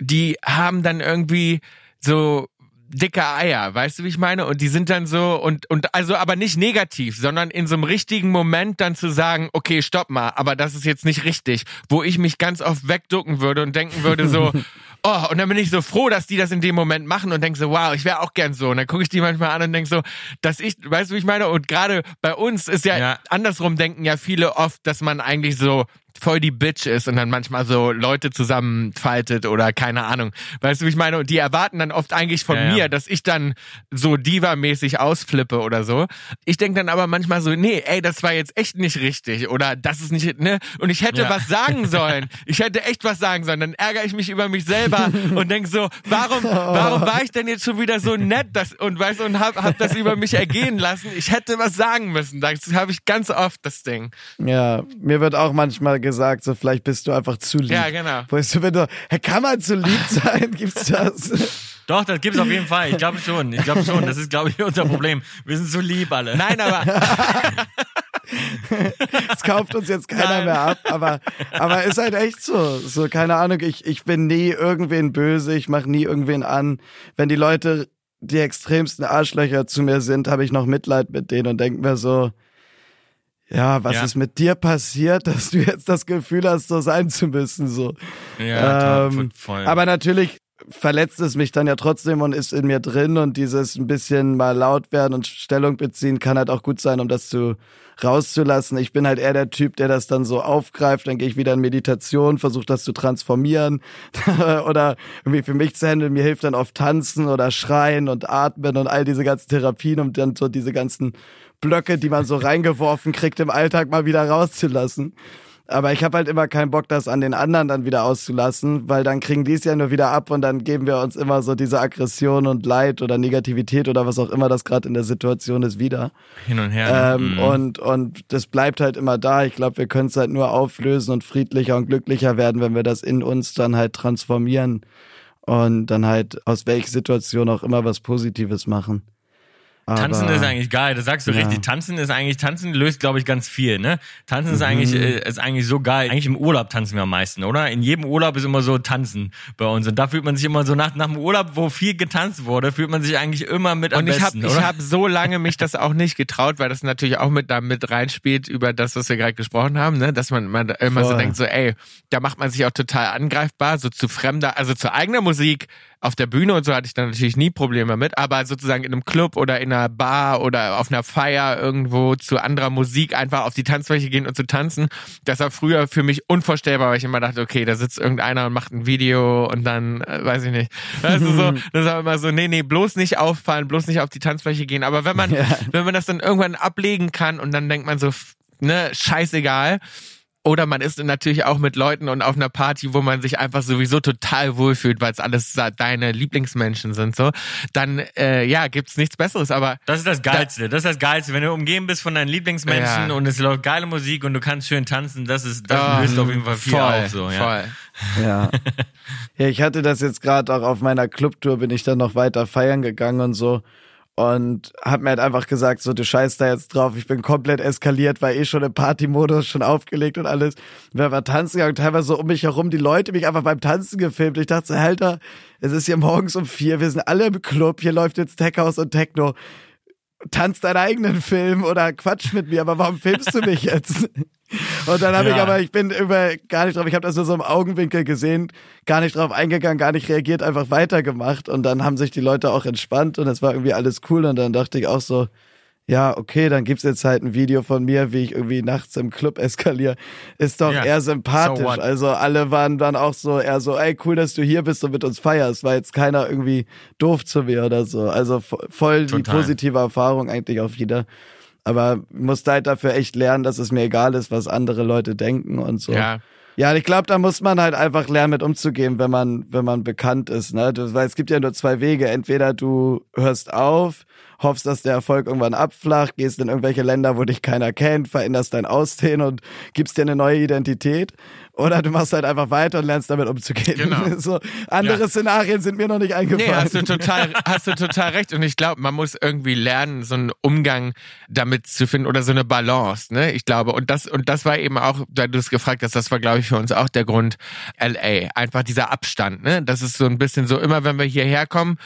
die haben dann irgendwie so dicke Eier, weißt du, wie ich meine? Und die sind dann so und und also aber nicht negativ, sondern in so einem richtigen Moment dann zu sagen, okay, stopp mal, aber das ist jetzt nicht richtig, wo ich mich ganz oft wegducken würde und denken würde so, oh, und dann bin ich so froh, dass die das in dem Moment machen und denke so, wow, ich wäre auch gern so. Und dann gucke ich die manchmal an und denke so, dass ich, weißt du, wie ich meine? Und gerade bei uns ist ja, Ja. andersrum denken ja viele oft, dass man eigentlich so voll die Bitch ist und dann manchmal so Leute zusammenfaltet oder keine Ahnung. Weißt du, wie ich meine? Und die erwarten dann oft eigentlich von Ja, ja. mir, dass ich dann so Diva-mäßig ausflippe oder so. Ich denke dann aber manchmal so, nee, ey, das war jetzt echt nicht richtig oder das ist nicht, ne? Und ich hätte Ja. was sagen sollen. Ich hätte echt was sagen sollen. Dann ärgere ich mich über mich selber und denk so, warum, warum war ich denn jetzt schon wieder so nett das, und weißt du, und hab, hab das über mich ergehen lassen? Ich hätte was sagen müssen. Das habe ich ganz oft, das Ding. Ja, mir wird auch manchmal gesagt, so vielleicht bist du einfach zu lieb. Ja, genau. Wo ich so bin, so, hä, kann man zu lieb sein? Gibt's das? Doch, das gibt's auf jeden Fall. Ich glaube schon. Ich glaube schon. Das ist, glaube ich, unser Problem. Wir sind so lieb alle. Nein, aber Das kauft uns jetzt keiner Nein. mehr ab, aber, aber ist halt echt so. So, keine Ahnung, ich, ich bin nie irgendwen böse, ich mache nie irgendwen an. Wenn die Leute die extremsten Arschlöcher zu mir sind, habe ich noch Mitleid mit denen und denke mir so, ja, was Ja. ist mit dir passiert, dass du jetzt das Gefühl hast, so sein zu müssen, so. Ja, Ähm, voll. Aber natürlich verletzt es mich dann ja trotzdem und ist in mir drin und dieses ein bisschen mal laut werden und Stellung beziehen kann halt auch gut sein, um das zu rauszulassen. Ich bin halt eher der Typ, der das dann so aufgreift, dann gehe ich wieder in Meditation, versuche das zu transformieren oder irgendwie für mich zu handeln. Mir hilft dann oft tanzen oder schreien und atmen und all diese ganzen Therapien, um dann so diese ganzen Blöcke, die man so reingeworfen kriegt im Alltag mal wieder rauszulassen. Aber ich habe halt immer keinen Bock, das an den anderen dann wieder auszulassen, weil dann kriegen die es ja nur wieder ab und dann geben wir uns immer so diese Aggression und Leid oder Negativität oder was auch immer das gerade in der Situation ist wieder. Hin und her. Ähm, Mhm. und, und das bleibt halt immer da. Ich glaube, wir können es halt nur auflösen und friedlicher und glücklicher werden, wenn wir das in uns dann halt transformieren und dann halt aus welcher Situation auch immer was Positives machen. Tanzen Aber- ist eigentlich geil, das sagst du Ja. richtig. Tanzen ist eigentlich, Tanzen löst, glaube ich, ganz viel, ne? Tanzen Mhm. ist eigentlich, äh, ist eigentlich so geil. Eigentlich im Urlaub tanzen wir am meisten, oder? In jedem Urlaub ist immer so Tanzen bei uns. Und da fühlt man sich immer so nach, nach dem Urlaub, wo viel getanzt wurde, fühlt man sich eigentlich immer mit am Und ich habe hab so lange mich das auch nicht getraut, weil das natürlich auch mit da mit reinspielt über das, was wir gerade gesprochen haben, ne? dass man, man immer so Voll. denkt, so ey, da macht man sich auch total angreifbar, so zu fremder, also zu eigener Musik auf der Bühne und so hatte ich da natürlich nie Probleme mit, aber sozusagen in einem Club oder in einer Bar oder auf einer Feier irgendwo zu anderer Musik einfach auf die Tanzfläche gehen und zu tanzen, das war früher für mich unvorstellbar, weil ich immer dachte, okay, da sitzt irgendeiner und macht ein Video und dann, äh, weiß ich nicht. Das ist so, das aber immer so, nee, nee, bloß nicht auffallen, bloß nicht auf die Tanzfläche gehen. Aber wenn man, wenn man das dann irgendwann ablegen kann und dann denkt man so, ne, scheißegal. Oder man ist natürlich auch mit Leuten und auf einer Party, wo man sich einfach sowieso total wohlfühlt, weil es alles deine Lieblingsmenschen sind, so. Dann, äh, ja, gibt's nichts Besseres, aber Das ist das Geilste. Das ist das Geilste. Wenn du umgeben bist von deinen Lieblingsmenschen Ja. und es läuft geile Musik und du kannst schön tanzen, das ist, das Ah, löst auf jeden Fall viel voll, auf, so, ja. voll. Ja. ja, ich hatte das jetzt gerade auch auf meiner Clubtour, bin ich dann noch weiter feiern gegangen und so. Und hab mir halt einfach gesagt, so, du scheißt da jetzt drauf. Ich bin komplett eskaliert, war eh schon im Partymodus, schon aufgelegt und alles. Wir waren tanzen gegangen, teilweise so um mich herum, die Leute mich einfach beim Tanzen gefilmt. Ich dachte so, Alter, es ist hier morgens um vier, wir sind alle im Club, hier läuft jetzt Tech House und Techno. Tanz deinen eigenen Film oder quatsch mit mir, aber warum filmst du mich jetzt? Und dann habe ich Ja. aber, ich bin über gar nicht drauf, ich habe das nur so im Augenwinkel gesehen, gar nicht drauf eingegangen, gar nicht reagiert, einfach weitergemacht und dann haben sich die Leute auch entspannt und es war irgendwie alles cool und dann dachte ich auch so, ja, okay, dann gibt's jetzt halt ein Video von mir, wie ich irgendwie nachts im Club eskaliere. Ist doch Ja, eher sympathisch. so also alle waren dann auch so eher so, ey, cool, dass du hier bist und mit uns feierst. War jetzt keiner irgendwie doof zu mir oder so. Also vo- voll die Total. positive Erfahrung eigentlich auf jeder. Aber musste halt dafür echt lernen, dass es mir egal ist, was andere Leute denken und so. Ja. Ja, ich glaube, da muss man halt einfach lernen, mit umzugehen, wenn man, wenn man bekannt ist. Ne? Weil es gibt ja nur zwei Wege. Entweder du hörst auf, hoffst, dass der Erfolg irgendwann abflacht, gehst in irgendwelche Länder, wo dich keiner kennt, veränderst dein Aussehen und gibst dir eine neue Identität. Oder du machst halt einfach weiter und lernst damit umzugehen. Genau. so, andere Ja. Szenarien sind mir noch nicht eingefallen. Nee, hast du total, hast du total recht. Und ich glaube, man muss irgendwie lernen, so einen Umgang damit zu finden oder so eine Balance, ne? Ich glaube. Und das, und das war eben auch, da du es gefragt hast, das war, glaube ich, für uns auch der Grund LA. Einfach dieser Abstand, ne? Das ist so ein bisschen so, immer wenn wir hierher kommen,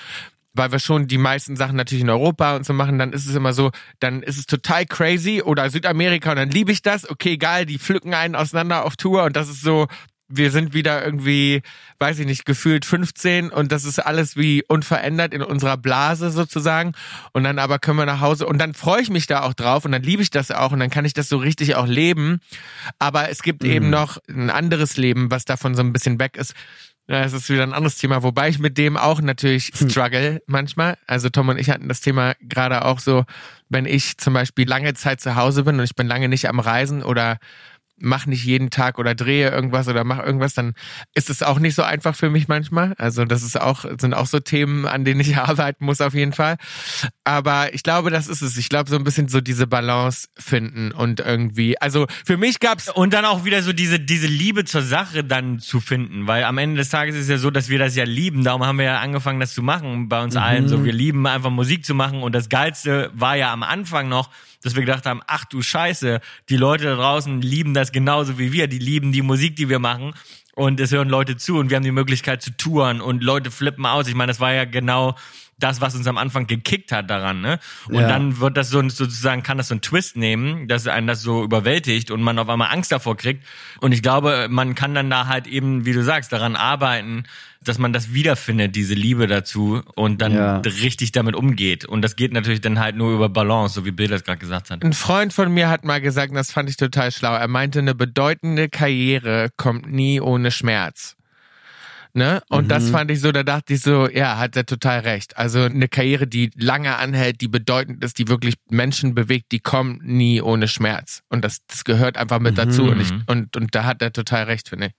weil wir schon die meisten Sachen natürlich in Europa und so machen, dann ist es immer so, dann ist es total crazy oder Südamerika und dann liebe ich das, okay, geil, die pflücken einen auseinander auf Tour und das ist so, wir sind wieder irgendwie, weiß ich nicht, gefühlt 15 und das ist alles wie unverändert in unserer Blase sozusagen. Und dann aber können wir nach Hause und dann freue ich mich da auch drauf und dann liebe ich das auch und dann kann ich das so richtig auch leben. Aber es gibt mhm. eben noch ein anderes Leben, was davon so ein bisschen weg ist. Ja, es ist wieder ein anderes Thema, wobei ich mit dem auch natürlich hm. struggle manchmal. Also Tom und ich hatten das Thema gerade auch so, wenn ich zum Beispiel lange Zeit zu Hause bin und ich bin lange nicht am Reisen oder mach nicht jeden Tag oder drehe irgendwas oder mach irgendwas, dann ist es auch nicht so einfach für mich manchmal. Also das ist auch, sind auch so Themen, an denen ich arbeiten muss auf jeden Fall. Aber ich glaube, das ist es. Ich glaube, so ein bisschen so diese Balance finden und irgendwie, also für mich gab's und dann auch wieder so diese, diese Liebe zur Sache dann zu finden, weil am Ende des Tages ist es ja so, dass wir das ja lieben. Darum haben wir ja angefangen, das zu machen bei uns mhm. allen. So, wir lieben einfach Musik zu machen und das Geilste war ja am Anfang noch, dass wir gedacht haben, ach du Scheiße, die Leute da draußen lieben das genauso wie wir, die lieben die Musik, die wir machen und es hören Leute zu und wir haben die Möglichkeit zu touren und Leute flippen aus. Ich meine, das war ja genau das, was uns am Anfang gekickt hat daran, ne? Und ja. dann wird das so sozusagen, kann das so einen Twist nehmen, dass einen das so überwältigt und man auf einmal Angst davor kriegt. Und ich glaube, man kann dann da halt eben, wie du sagst, daran arbeiten, dass man das wiederfindet, diese Liebe dazu und dann ja. richtig damit umgeht. Und das geht natürlich dann halt nur über Balance, so wie Bill das gerade gesagt hat. Ein Freund von mir hat mal gesagt, und das fand ich total schlau, er meinte, eine bedeutende Karriere kommt nie ohne Schmerz. Ne? Und mhm. das fand ich so, da dachte ich so, ja, hat er total recht. Also eine Karriere, die lange anhält, die bedeutend ist, die wirklich Menschen bewegt, die kommt nie ohne Schmerz. Und das, das gehört einfach mit mhm. dazu. Und, ich, und, und da hat er total recht, finde ich.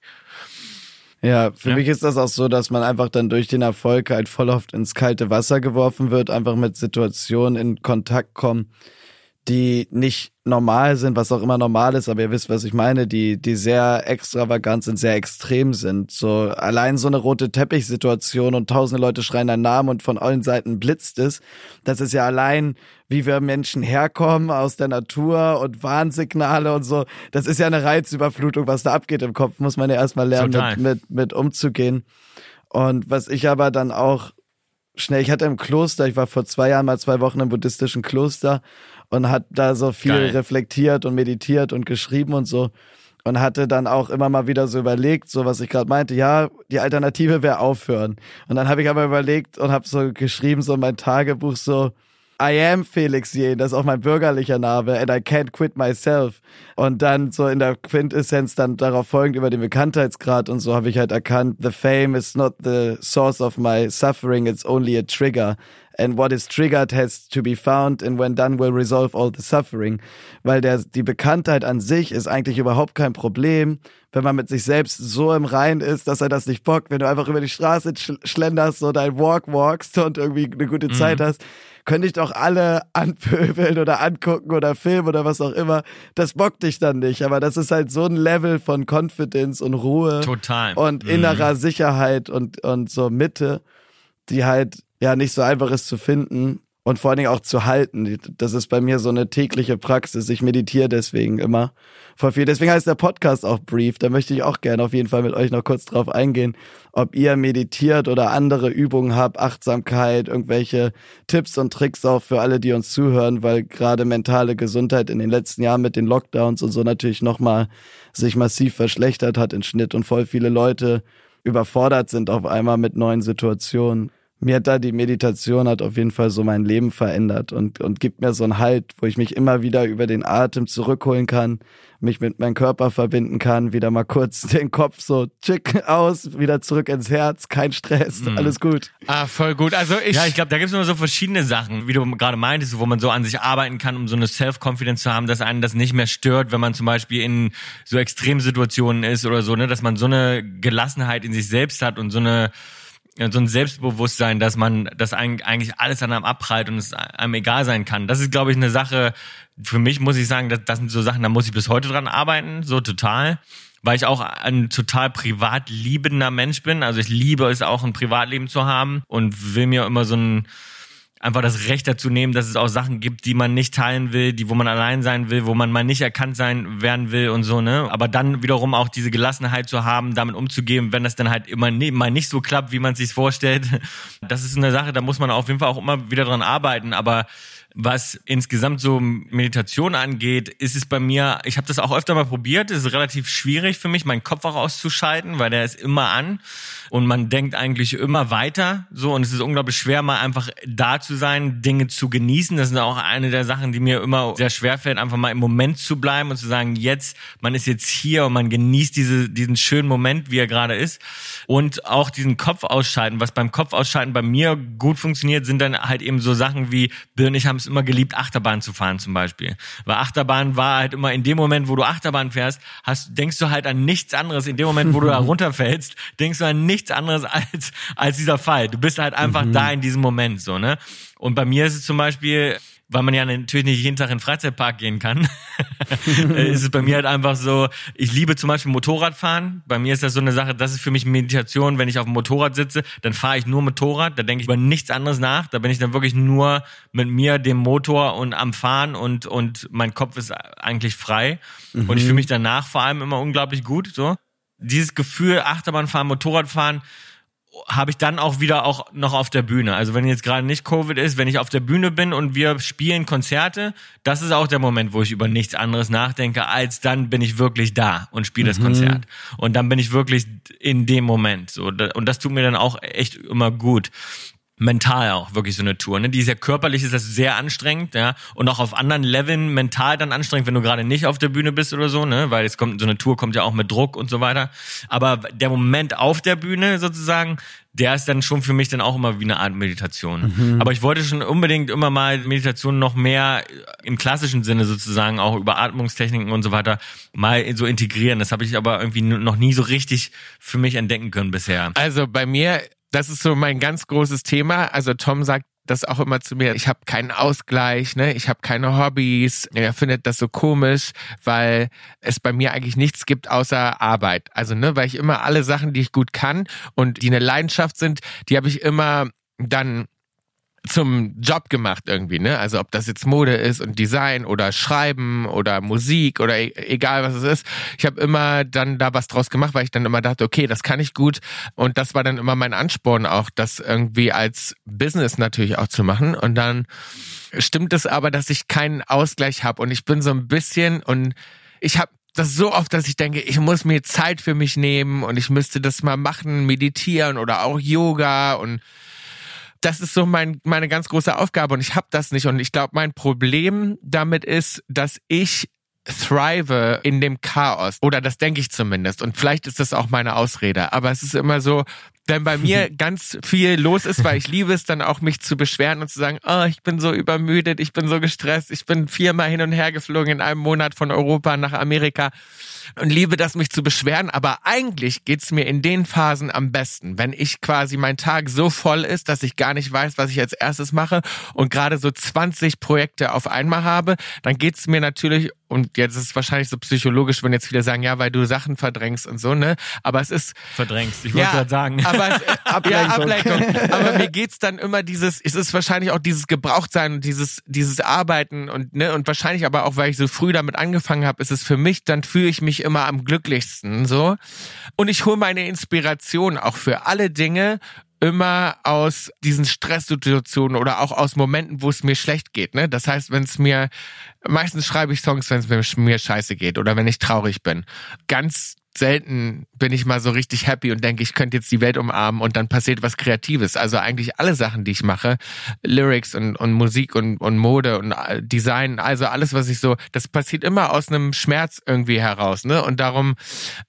Ja, für ja. mich ist das auch so, dass man einfach dann durch den Erfolg halt voll oft ins kalte Wasser geworfen wird, einfach mit Situationen in Kontakt kommen, die nicht normal sind, was auch immer normal ist, aber ihr wisst, was ich meine, die, die sehr extravagant sind, sehr extrem sind. So allein so eine rote Teppichsituation und tausende Leute schreien deinen Namen und von allen Seiten blitzt es. Das ist ja allein, wie wir Menschen herkommen aus der Natur und Warnsignale und so. Das ist ja eine Reizüberflutung, was da abgeht im Kopf, muss man ja erstmal lernen, mit, mit, mit umzugehen. Und was ich aber dann auch schnell, ich hatte im Kloster, ich war vor zwei Jahren mal zwei Wochen im buddhistischen Kloster und hat da so viel Geil. reflektiert und meditiert und geschrieben und so und hatte dann auch immer mal wieder so überlegt, so was ich gerade meinte, ja, die Alternative wäre aufhören. Und dann habe ich aber überlegt und habe so geschrieben, so mein Tagebuch so, I am Felix Jen, das ist auch mein bürgerlicher Name, and I can't quit myself. Und dann so in der Quintessenz dann darauf folgend über den Bekanntheitsgrad und so habe ich halt erkannt, the fame is not the source of my suffering, it's only a trigger and what is triggered has to be found and when done will resolve all the suffering. Weil der, die Bekanntheit an sich ist eigentlich überhaupt kein Problem, wenn man mit sich selbst so im Rein ist, dass er das nicht bockt. Wenn du einfach über die Straße schlenderst, so dein Walk walkst und irgendwie eine gute mhm. Zeit hast, könnte ich doch alle anpöbeln oder angucken oder filmen oder was auch immer. Das bockt dich dann nicht. Aber das ist halt so ein Level von Confidence und Ruhe. Total. Und innerer mhm. Sicherheit und, und so Mitte, die halt ja nicht so einfach ist zu finden und vor allen Dingen auch zu halten. Das ist bei mir so eine tägliche Praxis. Ich meditiere deswegen immer voll viel. Deswegen heißt der Podcast auch Brief. Da möchte ich auch gerne auf jeden Fall mit euch noch kurz drauf eingehen, ob ihr meditiert oder andere Übungen habt, Achtsamkeit, irgendwelche Tipps und Tricks auch für alle, die uns zuhören, weil gerade mentale Gesundheit in den letzten Jahren mit den Lockdowns und so natürlich nochmal sich massiv verschlechtert hat in Schnitt und voll viele Leute überfordert sind auf einmal mit neuen Situationen mir hat da die Meditation hat auf jeden Fall so mein Leben verändert und, und gibt mir so einen Halt, wo ich mich immer wieder über den Atem zurückholen kann, mich mit meinem Körper verbinden kann, wieder mal kurz den Kopf so tschick aus, wieder zurück ins Herz, kein Stress, mhm. alles gut. Ah, voll gut. Also ich. Ja, ich glaube, da gibt es immer so verschiedene Sachen, wie du gerade meintest, wo man so an sich arbeiten kann, um so eine Self-Confidence zu haben, dass einen das nicht mehr stört, wenn man zum Beispiel in so Extremsituationen ist oder so, ne, dass man so eine Gelassenheit in sich selbst hat und so eine so ein Selbstbewusstsein, dass man das eigentlich alles an einem abprallt und es einem egal sein kann. Das ist, glaube ich, eine Sache, für mich muss ich sagen, das, das sind so Sachen, da muss ich bis heute dran arbeiten, so total. Weil ich auch ein total privat liebender Mensch bin. Also ich liebe es auch, ein Privatleben zu haben und will mir immer so ein einfach das Recht dazu nehmen, dass es auch Sachen gibt, die man nicht teilen will, die wo man allein sein will, wo man mal nicht erkannt sein werden will und so, ne? Aber dann wiederum auch diese Gelassenheit zu haben, damit umzugehen, wenn das dann halt immer ne, mal nicht so klappt, wie man es sich vorstellt. Das ist eine Sache, da muss man auf jeden Fall auch immer wieder dran arbeiten, aber was insgesamt so Meditation angeht, ist es bei mir, ich habe das auch öfter mal probiert, es ist relativ schwierig für mich, meinen Kopf auch auszuschalten, weil der ist immer an und man denkt eigentlich immer weiter so und es ist unglaublich schwer, mal einfach da zu sein, Dinge zu genießen. Das ist auch eine der Sachen, die mir immer sehr schwer fällt, einfach mal im Moment zu bleiben und zu sagen, jetzt, man ist jetzt hier und man genießt diese, diesen schönen Moment, wie er gerade ist und auch diesen Kopf ausschalten. Was beim Kopf ausschalten bei mir gut funktioniert, sind dann halt eben so Sachen wie, und ich haben es immer geliebt, Achterbahn zu fahren zum Beispiel. Weil Achterbahn war halt immer in dem Moment, wo du Achterbahn fährst, hast, denkst du halt an nichts anderes. In dem Moment, wo du da runterfällst, denkst du an nichts anderes als, als dieser Fall. Du bist halt einfach mhm. da in diesem Moment, so, ne? Und bei mir ist es zum Beispiel, weil man ja natürlich nicht jeden Tag in den Freizeitpark gehen kann, ist es bei mir halt einfach so, ich liebe zum Beispiel Motorradfahren. Bei mir ist das so eine Sache, das ist für mich Meditation, wenn ich auf dem Motorrad sitze, dann fahre ich nur Motorrad, da denke ich über nichts anderes nach, da bin ich dann wirklich nur mit mir, dem Motor und am Fahren und, und mein Kopf ist eigentlich frei. Mhm. Und ich fühle mich danach vor allem immer unglaublich gut, so. Dieses Gefühl, Achterbahnfahren, Motorradfahren, habe ich dann auch wieder auch noch auf der Bühne. Also wenn jetzt gerade nicht Covid ist, wenn ich auf der Bühne bin und wir spielen Konzerte, das ist auch der Moment, wo ich über nichts anderes nachdenke, als dann bin ich wirklich da und spiele das mhm. Konzert. Und dann bin ich wirklich in dem Moment. So und das tut mir dann auch echt immer gut mental auch wirklich so eine Tour. Ne? Die ist ja körperlich ist das sehr anstrengend, ja, und auch auf anderen Leveln mental dann anstrengend, wenn du gerade nicht auf der Bühne bist oder so, ne, weil es kommt so eine Tour kommt ja auch mit Druck und so weiter. Aber der Moment auf der Bühne sozusagen, der ist dann schon für mich dann auch immer wie eine Art Meditation. Mhm. Aber ich wollte schon unbedingt immer mal Meditation noch mehr im klassischen Sinne sozusagen auch über Atmungstechniken und so weiter mal so integrieren. Das habe ich aber irgendwie noch nie so richtig für mich entdecken können bisher. Also bei mir das ist so mein ganz großes Thema. Also Tom sagt das auch immer zu mir, ich habe keinen Ausgleich, ne? ich habe keine Hobbys. Er findet das so komisch, weil es bei mir eigentlich nichts gibt außer Arbeit. Also, ne, weil ich immer alle Sachen, die ich gut kann und die eine Leidenschaft sind, die habe ich immer dann zum Job gemacht irgendwie, ne? Also ob das jetzt Mode ist und Design oder Schreiben oder Musik oder e egal was es ist. Ich habe immer dann da was draus gemacht, weil ich dann immer dachte, okay, das kann ich gut und das war dann immer mein Ansporn auch, das irgendwie als Business natürlich auch zu machen und dann stimmt es aber, dass ich keinen Ausgleich habe und ich bin so ein bisschen und ich habe das so oft, dass ich denke, ich muss mir Zeit für mich nehmen und ich müsste das mal machen, meditieren oder auch Yoga und das ist so mein, meine ganz große Aufgabe und ich habe das nicht. Und ich glaube, mein Problem damit ist, dass ich thrive in dem Chaos. Oder das denke ich zumindest. Und vielleicht ist das auch meine Ausrede. Aber es ist immer so, wenn bei mir ganz viel los ist, weil ich liebe es dann auch mich zu beschweren und zu sagen, oh, ich bin so übermüdet, ich bin so gestresst, ich bin viermal hin und her geflogen in einem Monat von Europa nach Amerika und liebe das, mich zu beschweren. Aber eigentlich geht's mir in den Phasen am besten, wenn ich quasi mein Tag so voll ist, dass ich gar nicht weiß, was ich als erstes mache und gerade so 20 Projekte auf einmal habe, dann geht's mir natürlich und jetzt ist es wahrscheinlich so psychologisch, wenn jetzt viele sagen, ja, weil du Sachen verdrängst und so, ne? Aber es ist verdrängst. Ich wollte ja, gerade sagen. Aber es, Ablenkung. Ja, Ablenkung. Aber mir geht's dann immer dieses, es ist wahrscheinlich auch dieses Gebrauchtsein und dieses dieses Arbeiten und ne und wahrscheinlich aber auch, weil ich so früh damit angefangen habe, ist es für mich, dann fühle ich mich immer am glücklichsten so und ich hole meine Inspiration auch für alle Dinge immer aus diesen Stresssituationen oder auch aus Momenten, wo es mir schlecht geht. Ne? Das heißt, wenn es mir, meistens schreibe ich Songs, wenn es mir, mir scheiße geht oder wenn ich traurig bin. Ganz selten bin ich mal so richtig happy und denke, ich könnte jetzt die Welt umarmen und dann passiert was Kreatives. Also eigentlich alle Sachen, die ich mache, Lyrics und, und Musik und, und Mode und äh, Design, also alles, was ich so, das passiert immer aus einem Schmerz irgendwie heraus, ne? Und darum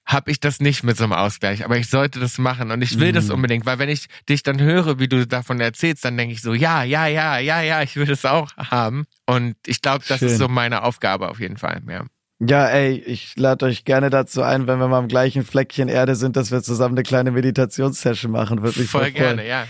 habe ich das nicht mit so einem Ausgleich. Aber ich sollte das machen und ich will mhm. das unbedingt, weil wenn ich dich dann höre, wie du davon erzählst, dann denke ich so, ja, ja, ja, ja, ja, ich will das auch haben. Und ich glaube, das Schön. ist so meine Aufgabe auf jeden Fall, ja. Ja, ey, ich lade euch gerne dazu ein, wenn wir mal am gleichen Fleckchen Erde sind, dass wir zusammen eine kleine Meditationssession machen. Würde mich voll, voll gerne, ja.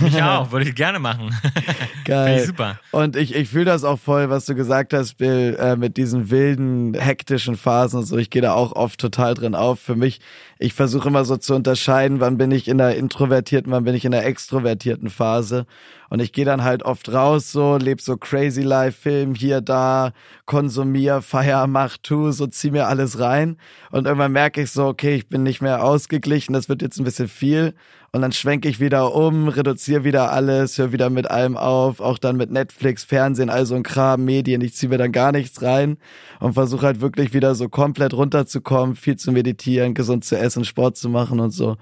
Mich auch, würde ich gerne machen. Geil. ich super. Und ich, ich fühle das auch voll, was du gesagt hast, Bill, äh, mit diesen wilden, hektischen Phasen und so. Ich gehe da auch oft total drin auf. Für mich, ich versuche immer so zu unterscheiden, wann bin ich in der introvertierten, wann bin ich in der extrovertierten Phase. Und ich gehe dann halt oft raus, so, leb so crazy life, Film hier, da, konsumier, feier, mach, tu, so zieh mir alles rein. Und irgendwann merke ich so, okay, ich bin nicht mehr ausgeglichen, das wird jetzt ein bisschen viel. Und dann schwenke ich wieder um, reduziere wieder alles, höre wieder mit allem auf, auch dann mit Netflix, Fernsehen, also ein Kram, Medien. Ich ziehe mir dann gar nichts rein und versuche halt wirklich wieder so komplett runterzukommen, viel zu meditieren, gesund zu essen, Sport zu machen und so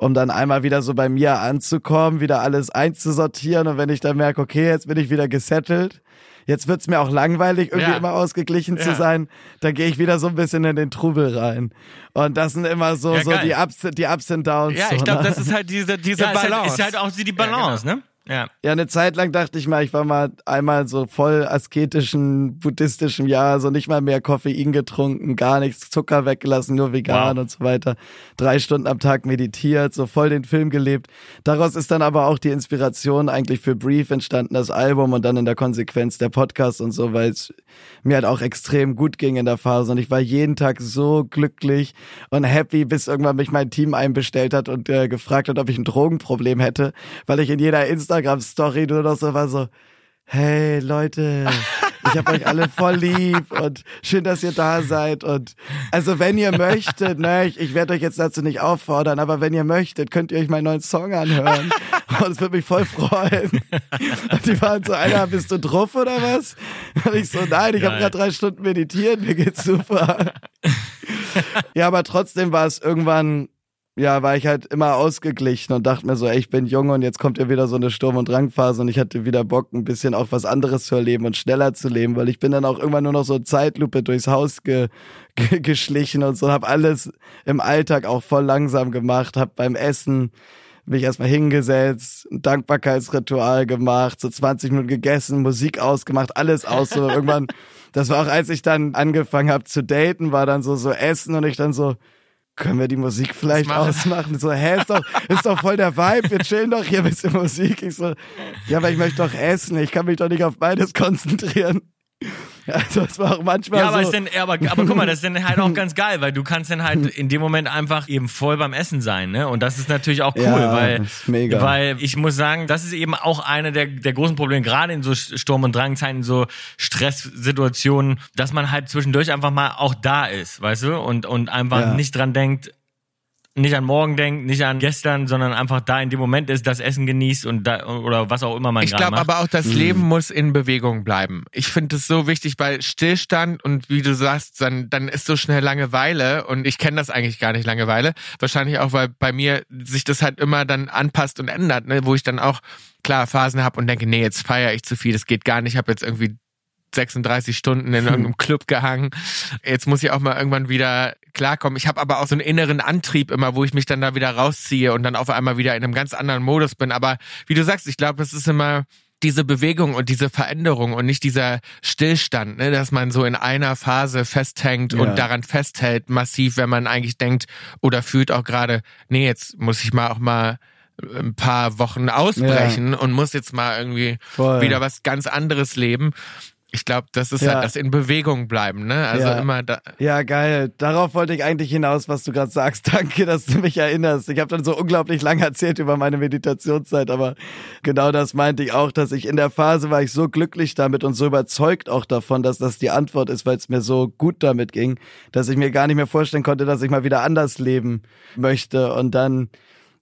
um dann einmal wieder so bei mir anzukommen, wieder alles einzusortieren und wenn ich dann merke, okay, jetzt bin ich wieder gesettelt, jetzt wird's mir auch langweilig, irgendwie Ja. immer ausgeglichen zu Ja. sein, dann gehe ich wieder so ein bisschen in den Trubel rein. Und das sind immer so, Ja, so die Ups, die Ups and Downs. Ja, ich glaube, ne? das ist halt diese, diese Ja, ist Balance. halt, ist halt auch die Balance, ne? Ja. Ja, eine Zeit lang dachte ich mal, ich war mal einmal so voll asketischen, buddhistischen Jahr, so nicht mal mehr Koffein getrunken, gar nichts, Zucker weggelassen, nur vegan Wow. und so weiter. Drei Stunden am Tag meditiert, so voll den Film gelebt. Daraus ist dann aber auch die Inspiration eigentlich für Brief entstanden, das Album und dann in der Konsequenz der Podcast und so, weil es mir halt auch extrem gut ging in der Phase und ich war jeden Tag so glücklich und happy, bis irgendwann mich mein Team einbestellt hat und äh, gefragt hat, ob ich ein Drogenproblem hätte, weil ich in jeder Instagram-Story nur noch so war so, hey Leute, ich hab euch alle voll lieb und schön, dass ihr da seid und also wenn ihr möchtet, ne, ich, ich werde euch jetzt dazu nicht auffordern, aber wenn ihr möchtet, könnt ihr euch meinen neuen Song anhören und es würde mich voll freuen. Und die waren so, Alter, bist du drauf oder was? Und ich so, nein, ich habe gerade drei Stunden meditiert, mir geht's super. ja, aber trotzdem war es irgendwann, ja, war ich halt immer ausgeglichen und dachte mir so, ey, ich bin jung und jetzt kommt ja wieder so eine Sturm- und Drangphase und ich hatte wieder Bock, ein bisschen auch was anderes zu erleben und schneller zu leben, weil ich bin dann auch irgendwann nur noch so Zeitlupe durchs Haus ge ge geschlichen und so, hab alles im Alltag auch voll langsam gemacht, hab beim Essen mich erstmal hingesetzt, ein Dankbarkeitsritual gemacht, so 20 Minuten gegessen, Musik ausgemacht, alles aus. So irgendwann, das war auch, als ich dann angefangen habe zu daten, war dann so so Essen und ich dann so, können wir die Musik vielleicht machen? ausmachen? So, hä, ist doch, ist doch voll der Vibe, wir chillen doch hier ein bisschen Musik. Ich so, ja, aber ich möchte doch essen, ich kann mich doch nicht auf beides konzentrieren. Also es war auch manchmal Ja, aber, so. ist denn, aber, aber guck mal, das ist dann halt auch ganz geil, weil du kannst dann halt in dem Moment einfach eben voll beim Essen sein, ne? Und das ist natürlich auch cool, Ja, weil, mega. weil ich muss sagen, das ist eben auch eine der, der großen Probleme, gerade in so Sturm- und Drangzeiten, so Stresssituationen, dass man halt zwischendurch einfach mal auch da ist, weißt du? Und, und einfach Ja. nicht dran denkt, nicht an morgen denkt, nicht an gestern, sondern einfach da in dem Moment ist, das Essen genießt und da, oder was auch immer man Ich gerade glaube aber auch, das Leben muss in Bewegung bleiben. Ich finde es so wichtig, weil Stillstand und wie du sagst, dann, dann ist so schnell Langeweile und ich kenne das eigentlich gar nicht Langeweile. Wahrscheinlich auch, weil bei mir sich das halt immer dann anpasst und ändert, ne? wo ich dann auch klar Phasen habe und denke, nee, jetzt feiere ich zu viel, das geht gar nicht, ich habe jetzt irgendwie 36 Stunden in irgendeinem Club gehangen. Jetzt muss ich auch mal irgendwann wieder klarkommen. Ich habe aber auch so einen inneren Antrieb immer, wo ich mich dann da wieder rausziehe und dann auf einmal wieder in einem ganz anderen Modus bin. Aber wie du sagst, ich glaube, das ist immer diese Bewegung und diese Veränderung und nicht dieser Stillstand, ne, dass man so in einer Phase festhängt Ja. und daran festhält massiv, wenn man eigentlich denkt oder fühlt auch gerade, nee, jetzt muss ich mal auch mal ein paar Wochen ausbrechen und muss jetzt mal irgendwie Voll. wieder was ganz anderes leben. Ich glaube, das ist Ja. halt das in Bewegung bleiben, ne? Also Ja. immer da. Ja, geil. Darauf wollte ich eigentlich hinaus, was du gerade sagst. Danke, dass du mich erinnerst. Ich habe dann so unglaublich lang erzählt über meine Meditationszeit, aber genau das meinte ich auch, dass ich in der Phase war ich so glücklich damit und so überzeugt auch davon, dass das die Antwort ist, weil es mir so gut damit ging, dass ich mir gar nicht mehr vorstellen konnte, dass ich mal wieder anders leben möchte. Und dann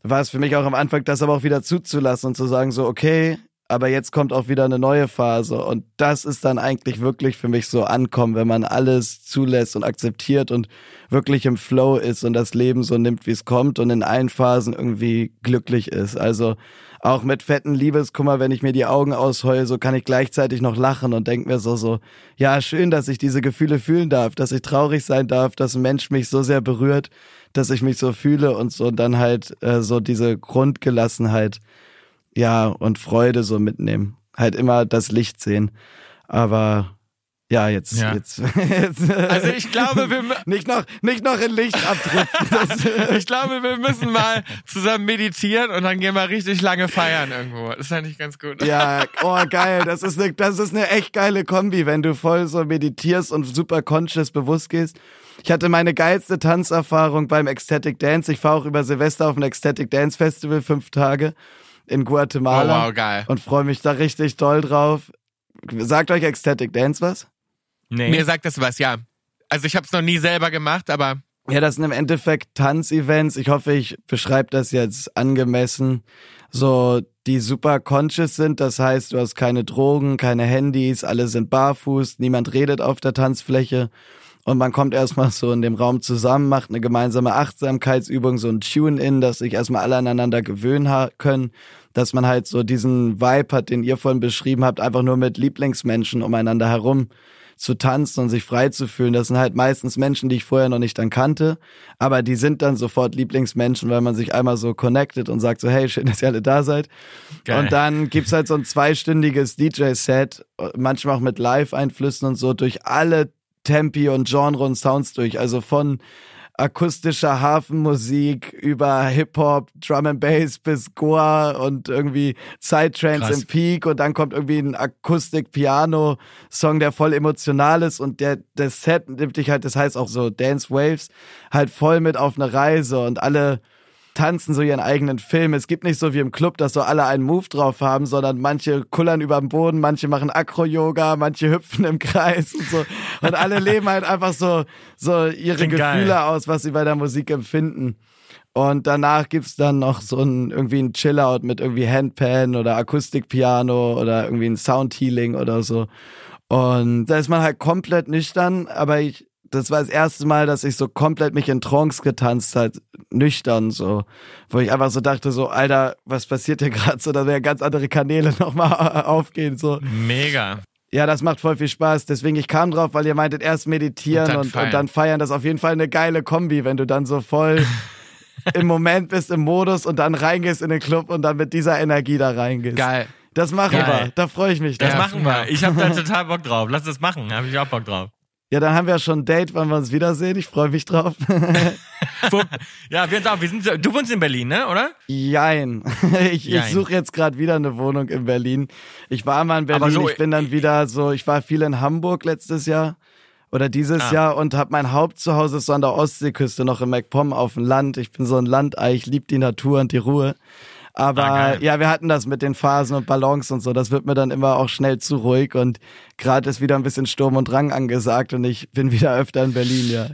war es für mich auch am Anfang, das aber auch wieder zuzulassen und zu sagen so, okay, aber jetzt kommt auch wieder eine neue Phase und das ist dann eigentlich wirklich für mich so ankommen, wenn man alles zulässt und akzeptiert und wirklich im Flow ist und das Leben so nimmt, wie es kommt und in allen Phasen irgendwie glücklich ist. Also auch mit fetten Liebeskummer, wenn ich mir die Augen ausheule, so kann ich gleichzeitig noch lachen und denk mir so, so, ja, schön, dass ich diese Gefühle fühlen darf, dass ich traurig sein darf, dass ein Mensch mich so sehr berührt, dass ich mich so fühle und so und dann halt äh, so diese Grundgelassenheit ja, und Freude so mitnehmen. Halt immer das Licht sehen. Aber Ja, jetzt, Ja. jetzt, jetzt Also ich glaube, wir, nicht noch, nicht noch in Licht abdriften. Das, ich glaube, wir müssen mal zusammen meditieren und dann gehen wir richtig lange feiern irgendwo. Das fand ich ganz gut. ja, oh geil, das ist eine, das ist eine echt geile Kombi, wenn du voll so meditierst und super conscious bewusst gehst. Ich hatte meine geilste Tanzerfahrung beim Ecstatic Dance. Ich fahre auch über Silvester auf ein Ecstatic Dance Festival, fünf Tage in Guatemala. Oh, wow, geil. Und freue mich da richtig doll drauf. Sagt euch Ecstatic Dance was? Nee. Mir sagt das was, ja. Also ich habe es noch nie selber gemacht, aber Ja, das sind im Endeffekt Tanzevents. Ich hoffe, ich beschreibe das jetzt angemessen. So, die super conscious sind. Das heißt, du hast keine Drogen, keine Handys, alle sind barfuß, niemand redet auf der Tanzfläche. Und man kommt erstmal so in dem Raum zusammen, macht eine gemeinsame Achtsamkeitsübung, so ein Tune-In, dass sich erstmal alle aneinander gewöhnen können, dass man halt so diesen Vibe hat, den ihr vorhin beschrieben habt, einfach nur mit Lieblingsmenschen umeinander herum zu tanzen und sich frei zu fühlen. Das sind halt meistens Menschen, die ich vorher noch nicht dann kannte, aber die sind dann sofort Lieblingsmenschen, weil man sich einmal so connectet und sagt so, hey, schön, dass ihr alle da seid. Geil. Und dann gibt's halt so ein zweistündiges DJ-Set, manchmal auch mit Live-Einflüssen und so durch alle Tempi und Genre und Sounds durch. Also von akustischer Hafenmusik über Hip-Hop, Drum and Bass bis Goa und irgendwie Krass. im Peak und dann kommt irgendwie ein Akustik-Piano-Song, der voll emotional ist und der, das Set nimmt dich halt, das heißt auch so Dance Waves, halt voll mit auf eine Reise und alle tanzen so ihren eigenen Film. Es gibt nicht so wie im Club, dass so alle einen Move drauf haben, sondern manche kullern überm Boden, manche machen Akro-Yoga, manche hüpfen im Kreis und so. Und alle leben halt einfach so, so ihre Klingt Gefühle geil. aus, was sie bei der Musik empfinden. Und danach gibt's dann noch so ein, irgendwie ein Chillout mit irgendwie Handpan oder Akustikpiano oder irgendwie ein Soundhealing oder so. Und da ist man halt komplett nüchtern, aber ich, das war das erste Mal, dass ich so komplett mich in Trance getanzt halt nüchtern so, wo ich einfach so dachte so, Alter, was passiert hier gerade so, da werden ganz andere Kanäle nochmal aufgehen so. Mega. Ja, das macht voll viel Spaß. Deswegen, ich kam drauf, weil ihr meintet erst meditieren Und dann und, und, feiern. dann feiern. Das ist auf jeden Fall eine geile Kombi, wenn du dann so voll im Moment bist, im Modus und dann reingehst in den Club und dann mit dieser Energie da reingehst. geil. Das machen Geil. wir. Da freue ich mich. Das drauf. machen wir. Ich habe da total Bock drauf. Lass das machen. Habe ich auch Bock drauf. Ja, dann haben wir schon ein Date, wann wir uns wiedersehen. Ich freue mich drauf. Ja, wir sind auch. Wir sind, du wohnst in Berlin, ne? Oder? Jein. Ich, ich suche jetzt gerade wieder eine Wohnung in Berlin. Ich war mal in Berlin, so- ich bin dann wieder so, ich war viel in Hamburg letztes Jahr oder dieses Ah. Jahr und habe mein Hauptzuhause so an der Ostseeküste noch in MacPom auf dem Land. Ich bin so ein Landei, ich liebe die Natur und die Ruhe. Aber Ah, ja, wir hatten das mit den Phasen und Ballons und so. Das wird mir dann immer auch schnell zu ruhig und gerade ist wieder ein bisschen Sturm und Drang angesagt und ich bin wieder öfter in Berlin, ja.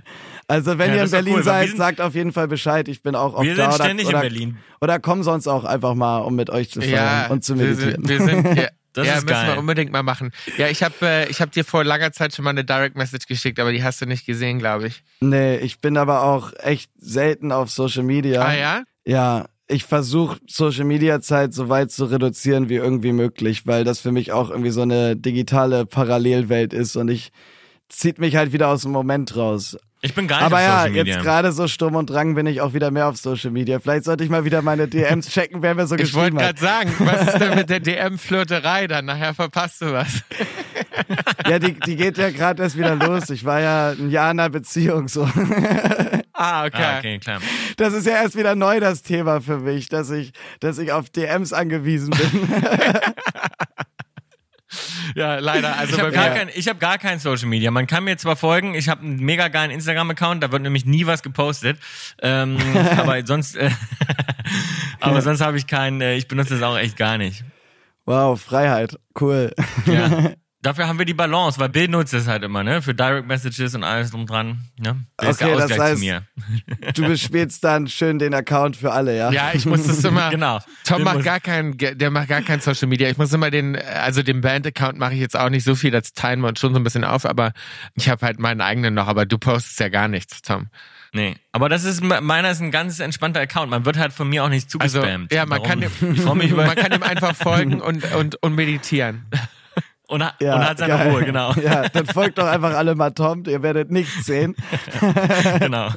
Also wenn Ja, ihr in Berlin cool, seid, wir sind- sagt auf jeden Fall Bescheid. Ich bin auch oft Wir da sind oder, ständig in oder, Berlin. Oder komm sonst auch einfach mal, um mit euch zu feiern Ja, und zu wir meditieren. sind, wir sind ja, Das ja ist müssen geil. wir unbedingt mal machen. Ja, ich habe äh, ich hab dir vor langer Zeit schon mal eine Direct Message geschickt, aber die hast du nicht gesehen, glaube ich. nee, ich bin aber auch echt selten auf Social Media. Ah ja? Ja, ich versuche Social Media Zeit so weit zu reduzieren wie irgendwie möglich, weil das für mich auch irgendwie so eine digitale Parallelwelt ist und ich zieht mich halt wieder aus dem Moment raus. Ich bin gar nicht Aber auf ja, Social Media. jetzt gerade so Sturm und Drang bin ich auch wieder mehr auf Social Media. Vielleicht sollte ich mal wieder meine DMs checken, wer mir so Ich wollte geschrieben hat. gerade sagen, was ist denn mit der DM-Flirterei dann? Nachher verpasst du was. Ja, die, die geht ja gerade erst wieder los. Ich war ja ein Jahr in einer Beziehung so. Ah, okay. Ah, okay, klar. Das ist ja erst wieder neu das Thema für mich, dass ich, dass ich auf DMs angewiesen bin. Ja, leider. Also Ich habe gar, mir- kein, ich hab gar kein Social Media. Man kann mir zwar folgen, ich habe einen mega geilen Instagram-Account, da wird nämlich nie was gepostet. Ähm, aber sonst, äh, aber sonst habe ich keinen, äh, ich benutze das auch echt gar nicht. Wow, Freiheit, cool. Ja. Dafür haben wir die Balance, weil Bill nutzt es halt immer, ne? Für Direct Messages und alles drum dran. Ne? Der ist Okay, das heißt- zu mir. Du bespielst dann schön den Account für alle, ja? Ja, ich muss das immer. Genau. Tom macht gar kein, der macht gar kein Social Media. Ich muss immer den, also den Band-Account mache ich jetzt auch nicht so viel, das teilen wir uns schon so ein bisschen auf, aber ich habe halt meinen eigenen noch, aber du postest ja gar nichts, Tom. Nee, aber das ist, meiner ist ein ganz entspannter Account. Man wird halt von mir auch nicht Also, zugespammt. ja, man Warum? kann, ich freu mich dem, über man kann dem einfach folgen und, und, und meditieren. und, Ja, und hat seine geil. Ruhe, genau. Ja, dann folgt doch einfach alle mal Tom, ihr werdet nichts sehen. genau.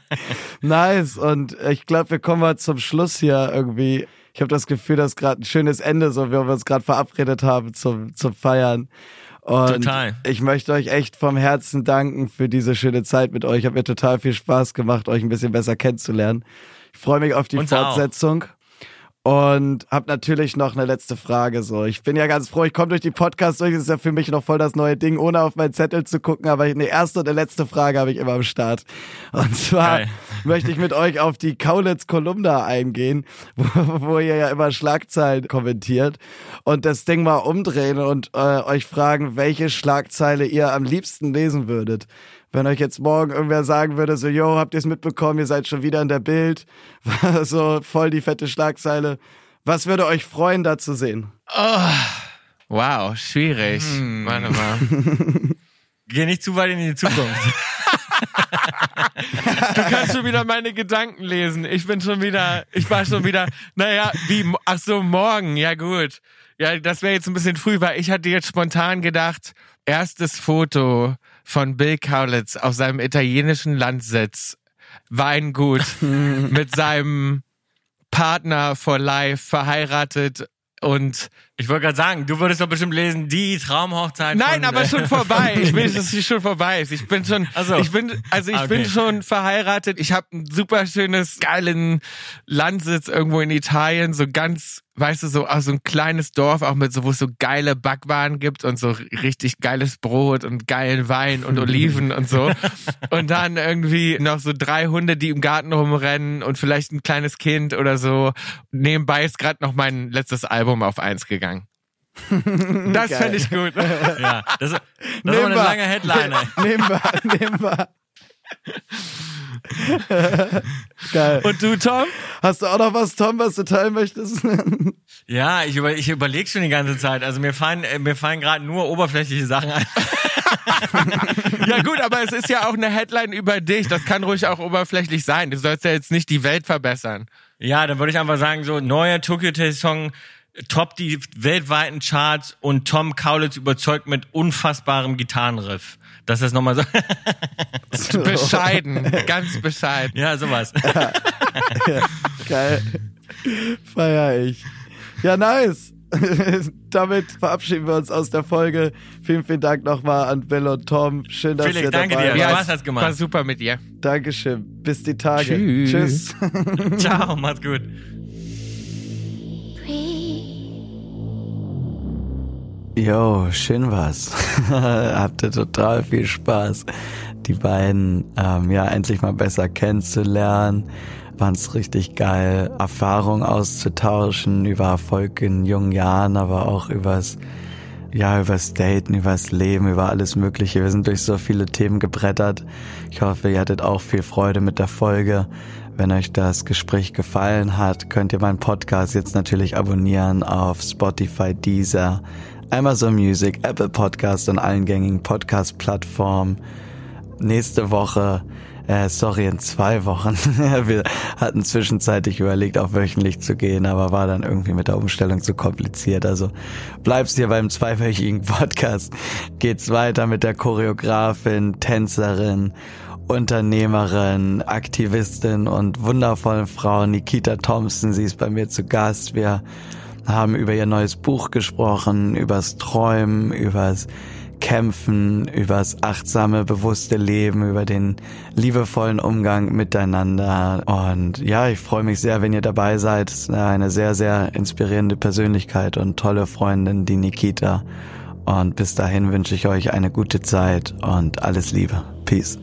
Nice. Und ich glaube, wir kommen mal zum Schluss hier irgendwie. Ich habe das Gefühl, das ist gerade ein schönes Ende, so wie wir uns gerade verabredet haben zum, zum Feiern. Und Total. ich möchte euch echt vom Herzen danken für diese schöne Zeit mit euch. Hat mir total viel Spaß gemacht, euch ein bisschen besser kennenzulernen. Ich freue mich auf die Uns auch. Und habe natürlich noch eine letzte Frage. So, ich bin ja ganz froh, ich komme durch die Podcasts durch. Das ist ja für mich noch voll das neue Ding, ohne auf meinen Zettel zu gucken. Aber eine erste und eine letzte Frage habe ich immer am Start. Und zwar Geil. möchte ich mit euch auf die Kaulitz-Kolumna eingehen, wo, wo ihr ja immer Schlagzeilen kommentiert und das Ding mal umdrehen und äh, euch fragen, welche Schlagzeile ihr am liebsten lesen würdet. Wenn euch jetzt morgen irgendwer sagen würde, so, yo, habt ihr es mitbekommen, ihr seid schon wieder in der Bild, war so voll die fette Schlagzeile. Was würde euch freuen, da zu sehen? Wow, schwierig. Warte mal. Geh nicht zu weit in die Zukunft. Du kannst schon wieder meine Gedanken lesen. Ich bin schon wieder, ich war schon wieder, naja, wie, ach so, morgen, ja gut. Ja, das wäre jetzt ein bisschen früh, weil ich hatte jetzt spontan gedacht, erstes Foto von Bill Kaulitz auf seinem italienischen Landsitz, Weingut, mit seinem Partner for life, verheiratet und Ich wollte gerade sagen, du würdest doch bestimmt lesen, die Traumhochzeit. Nein, aber äh, schon vorbei. Ich will, dass sie schon vorbei ist. Ich bin schon, Ach so. ich bin, also ich Ah, bin okay. schon verheiratet. Ich habe ein super schönes, geilen Landsitz irgendwo in Italien, so ganz, weißt du, so, auch so ein kleines Dorf, auch mit so, wo es so geile Backwaren gibt und so richtig geiles Brot und geilen Wein und Oliven und so. Und dann irgendwie noch so drei Hunde, die im Garten rumrennen und vielleicht ein kleines Kind oder so. Nebenbei ist gerade noch mein letztes Album auf eins gegangen. Das fände ich gut. Ja, das, das ist eine lange Headline. ey. Nehmen wir, nehmen wir. Geil. Und du, Tom? Hast du auch noch was, Tom, was du teilen möchtest? Ja, ich, über, ich überlege schon die ganze Zeit. Also mir fallen, äh, mir fallen gerade nur oberflächliche Sachen ein. Ja gut, aber es ist ja auch eine Headline über dich. Das kann ruhig auch oberflächlich sein. Du sollst ja jetzt nicht die Welt verbessern. Ja, dann würde ich einfach sagen, so neuer Tokyo Hotel Song top die weltweiten Charts und Tom Kaulitz überzeugt mit unfassbarem Gitarrenriff. Das ist nochmal so. Bescheiden, ganz bescheiden. ja, sowas. Geil. Feier ich. Ja, nice. Damit verabschieden wir uns aus der Folge. Vielen, vielen Dank nochmal an Bill und Tom. Schön, dass Felix, ihr danke dabei dir. wart. Spaß es hat's gemacht. War super mit dir. Dankeschön. Bis die Tage. Tschüss. Tschüss. Ciao, macht's gut. Jo, schön was. Habt ihr total viel Spaß, die beiden ähm, ja endlich mal besser kennenzulernen. Fand's richtig geil, Erfahrungen auszutauschen über Erfolg in jungen Jahren, aber auch übers ja, übers Daten, übers Leben, über alles Mögliche. Wir sind durch so viele Themen gebrettert. Ich hoffe, ihr hattet auch viel Freude mit der Folge. Wenn euch das Gespräch gefallen hat, könnt ihr meinen Podcast jetzt natürlich abonnieren auf Spotify, Deezer, Amazon Music, Apple Podcast und allen gängigen Podcast-Plattformen. Nächste Woche, äh, sorry, in zwei Wochen. Wir hatten zwischenzeitlich überlegt, auch wöchentlich zu gehen, aber war dann irgendwie mit der Umstellung zu kompliziert. Also bleibst hier beim zweiwöchigen Podcast. Geht's weiter mit der Choreografin, Tänzerin, Unternehmerin, Aktivistin und wundervollen Frau Nikita Thompson. Sie ist bei mir zu Gast. Wir haben über ihr neues Buch gesprochen, übers Träumen, übers Kämpfen, übers achtsame, bewusste Leben, über den liebevollen Umgang miteinander. Und ja, ich freue mich sehr, wenn ihr dabei seid. Es ist eine sehr, sehr inspirierende Persönlichkeit und tolle Freundin, die Nikita. Und bis dahin wünsche ich euch eine gute Zeit und alles Liebe. Peace.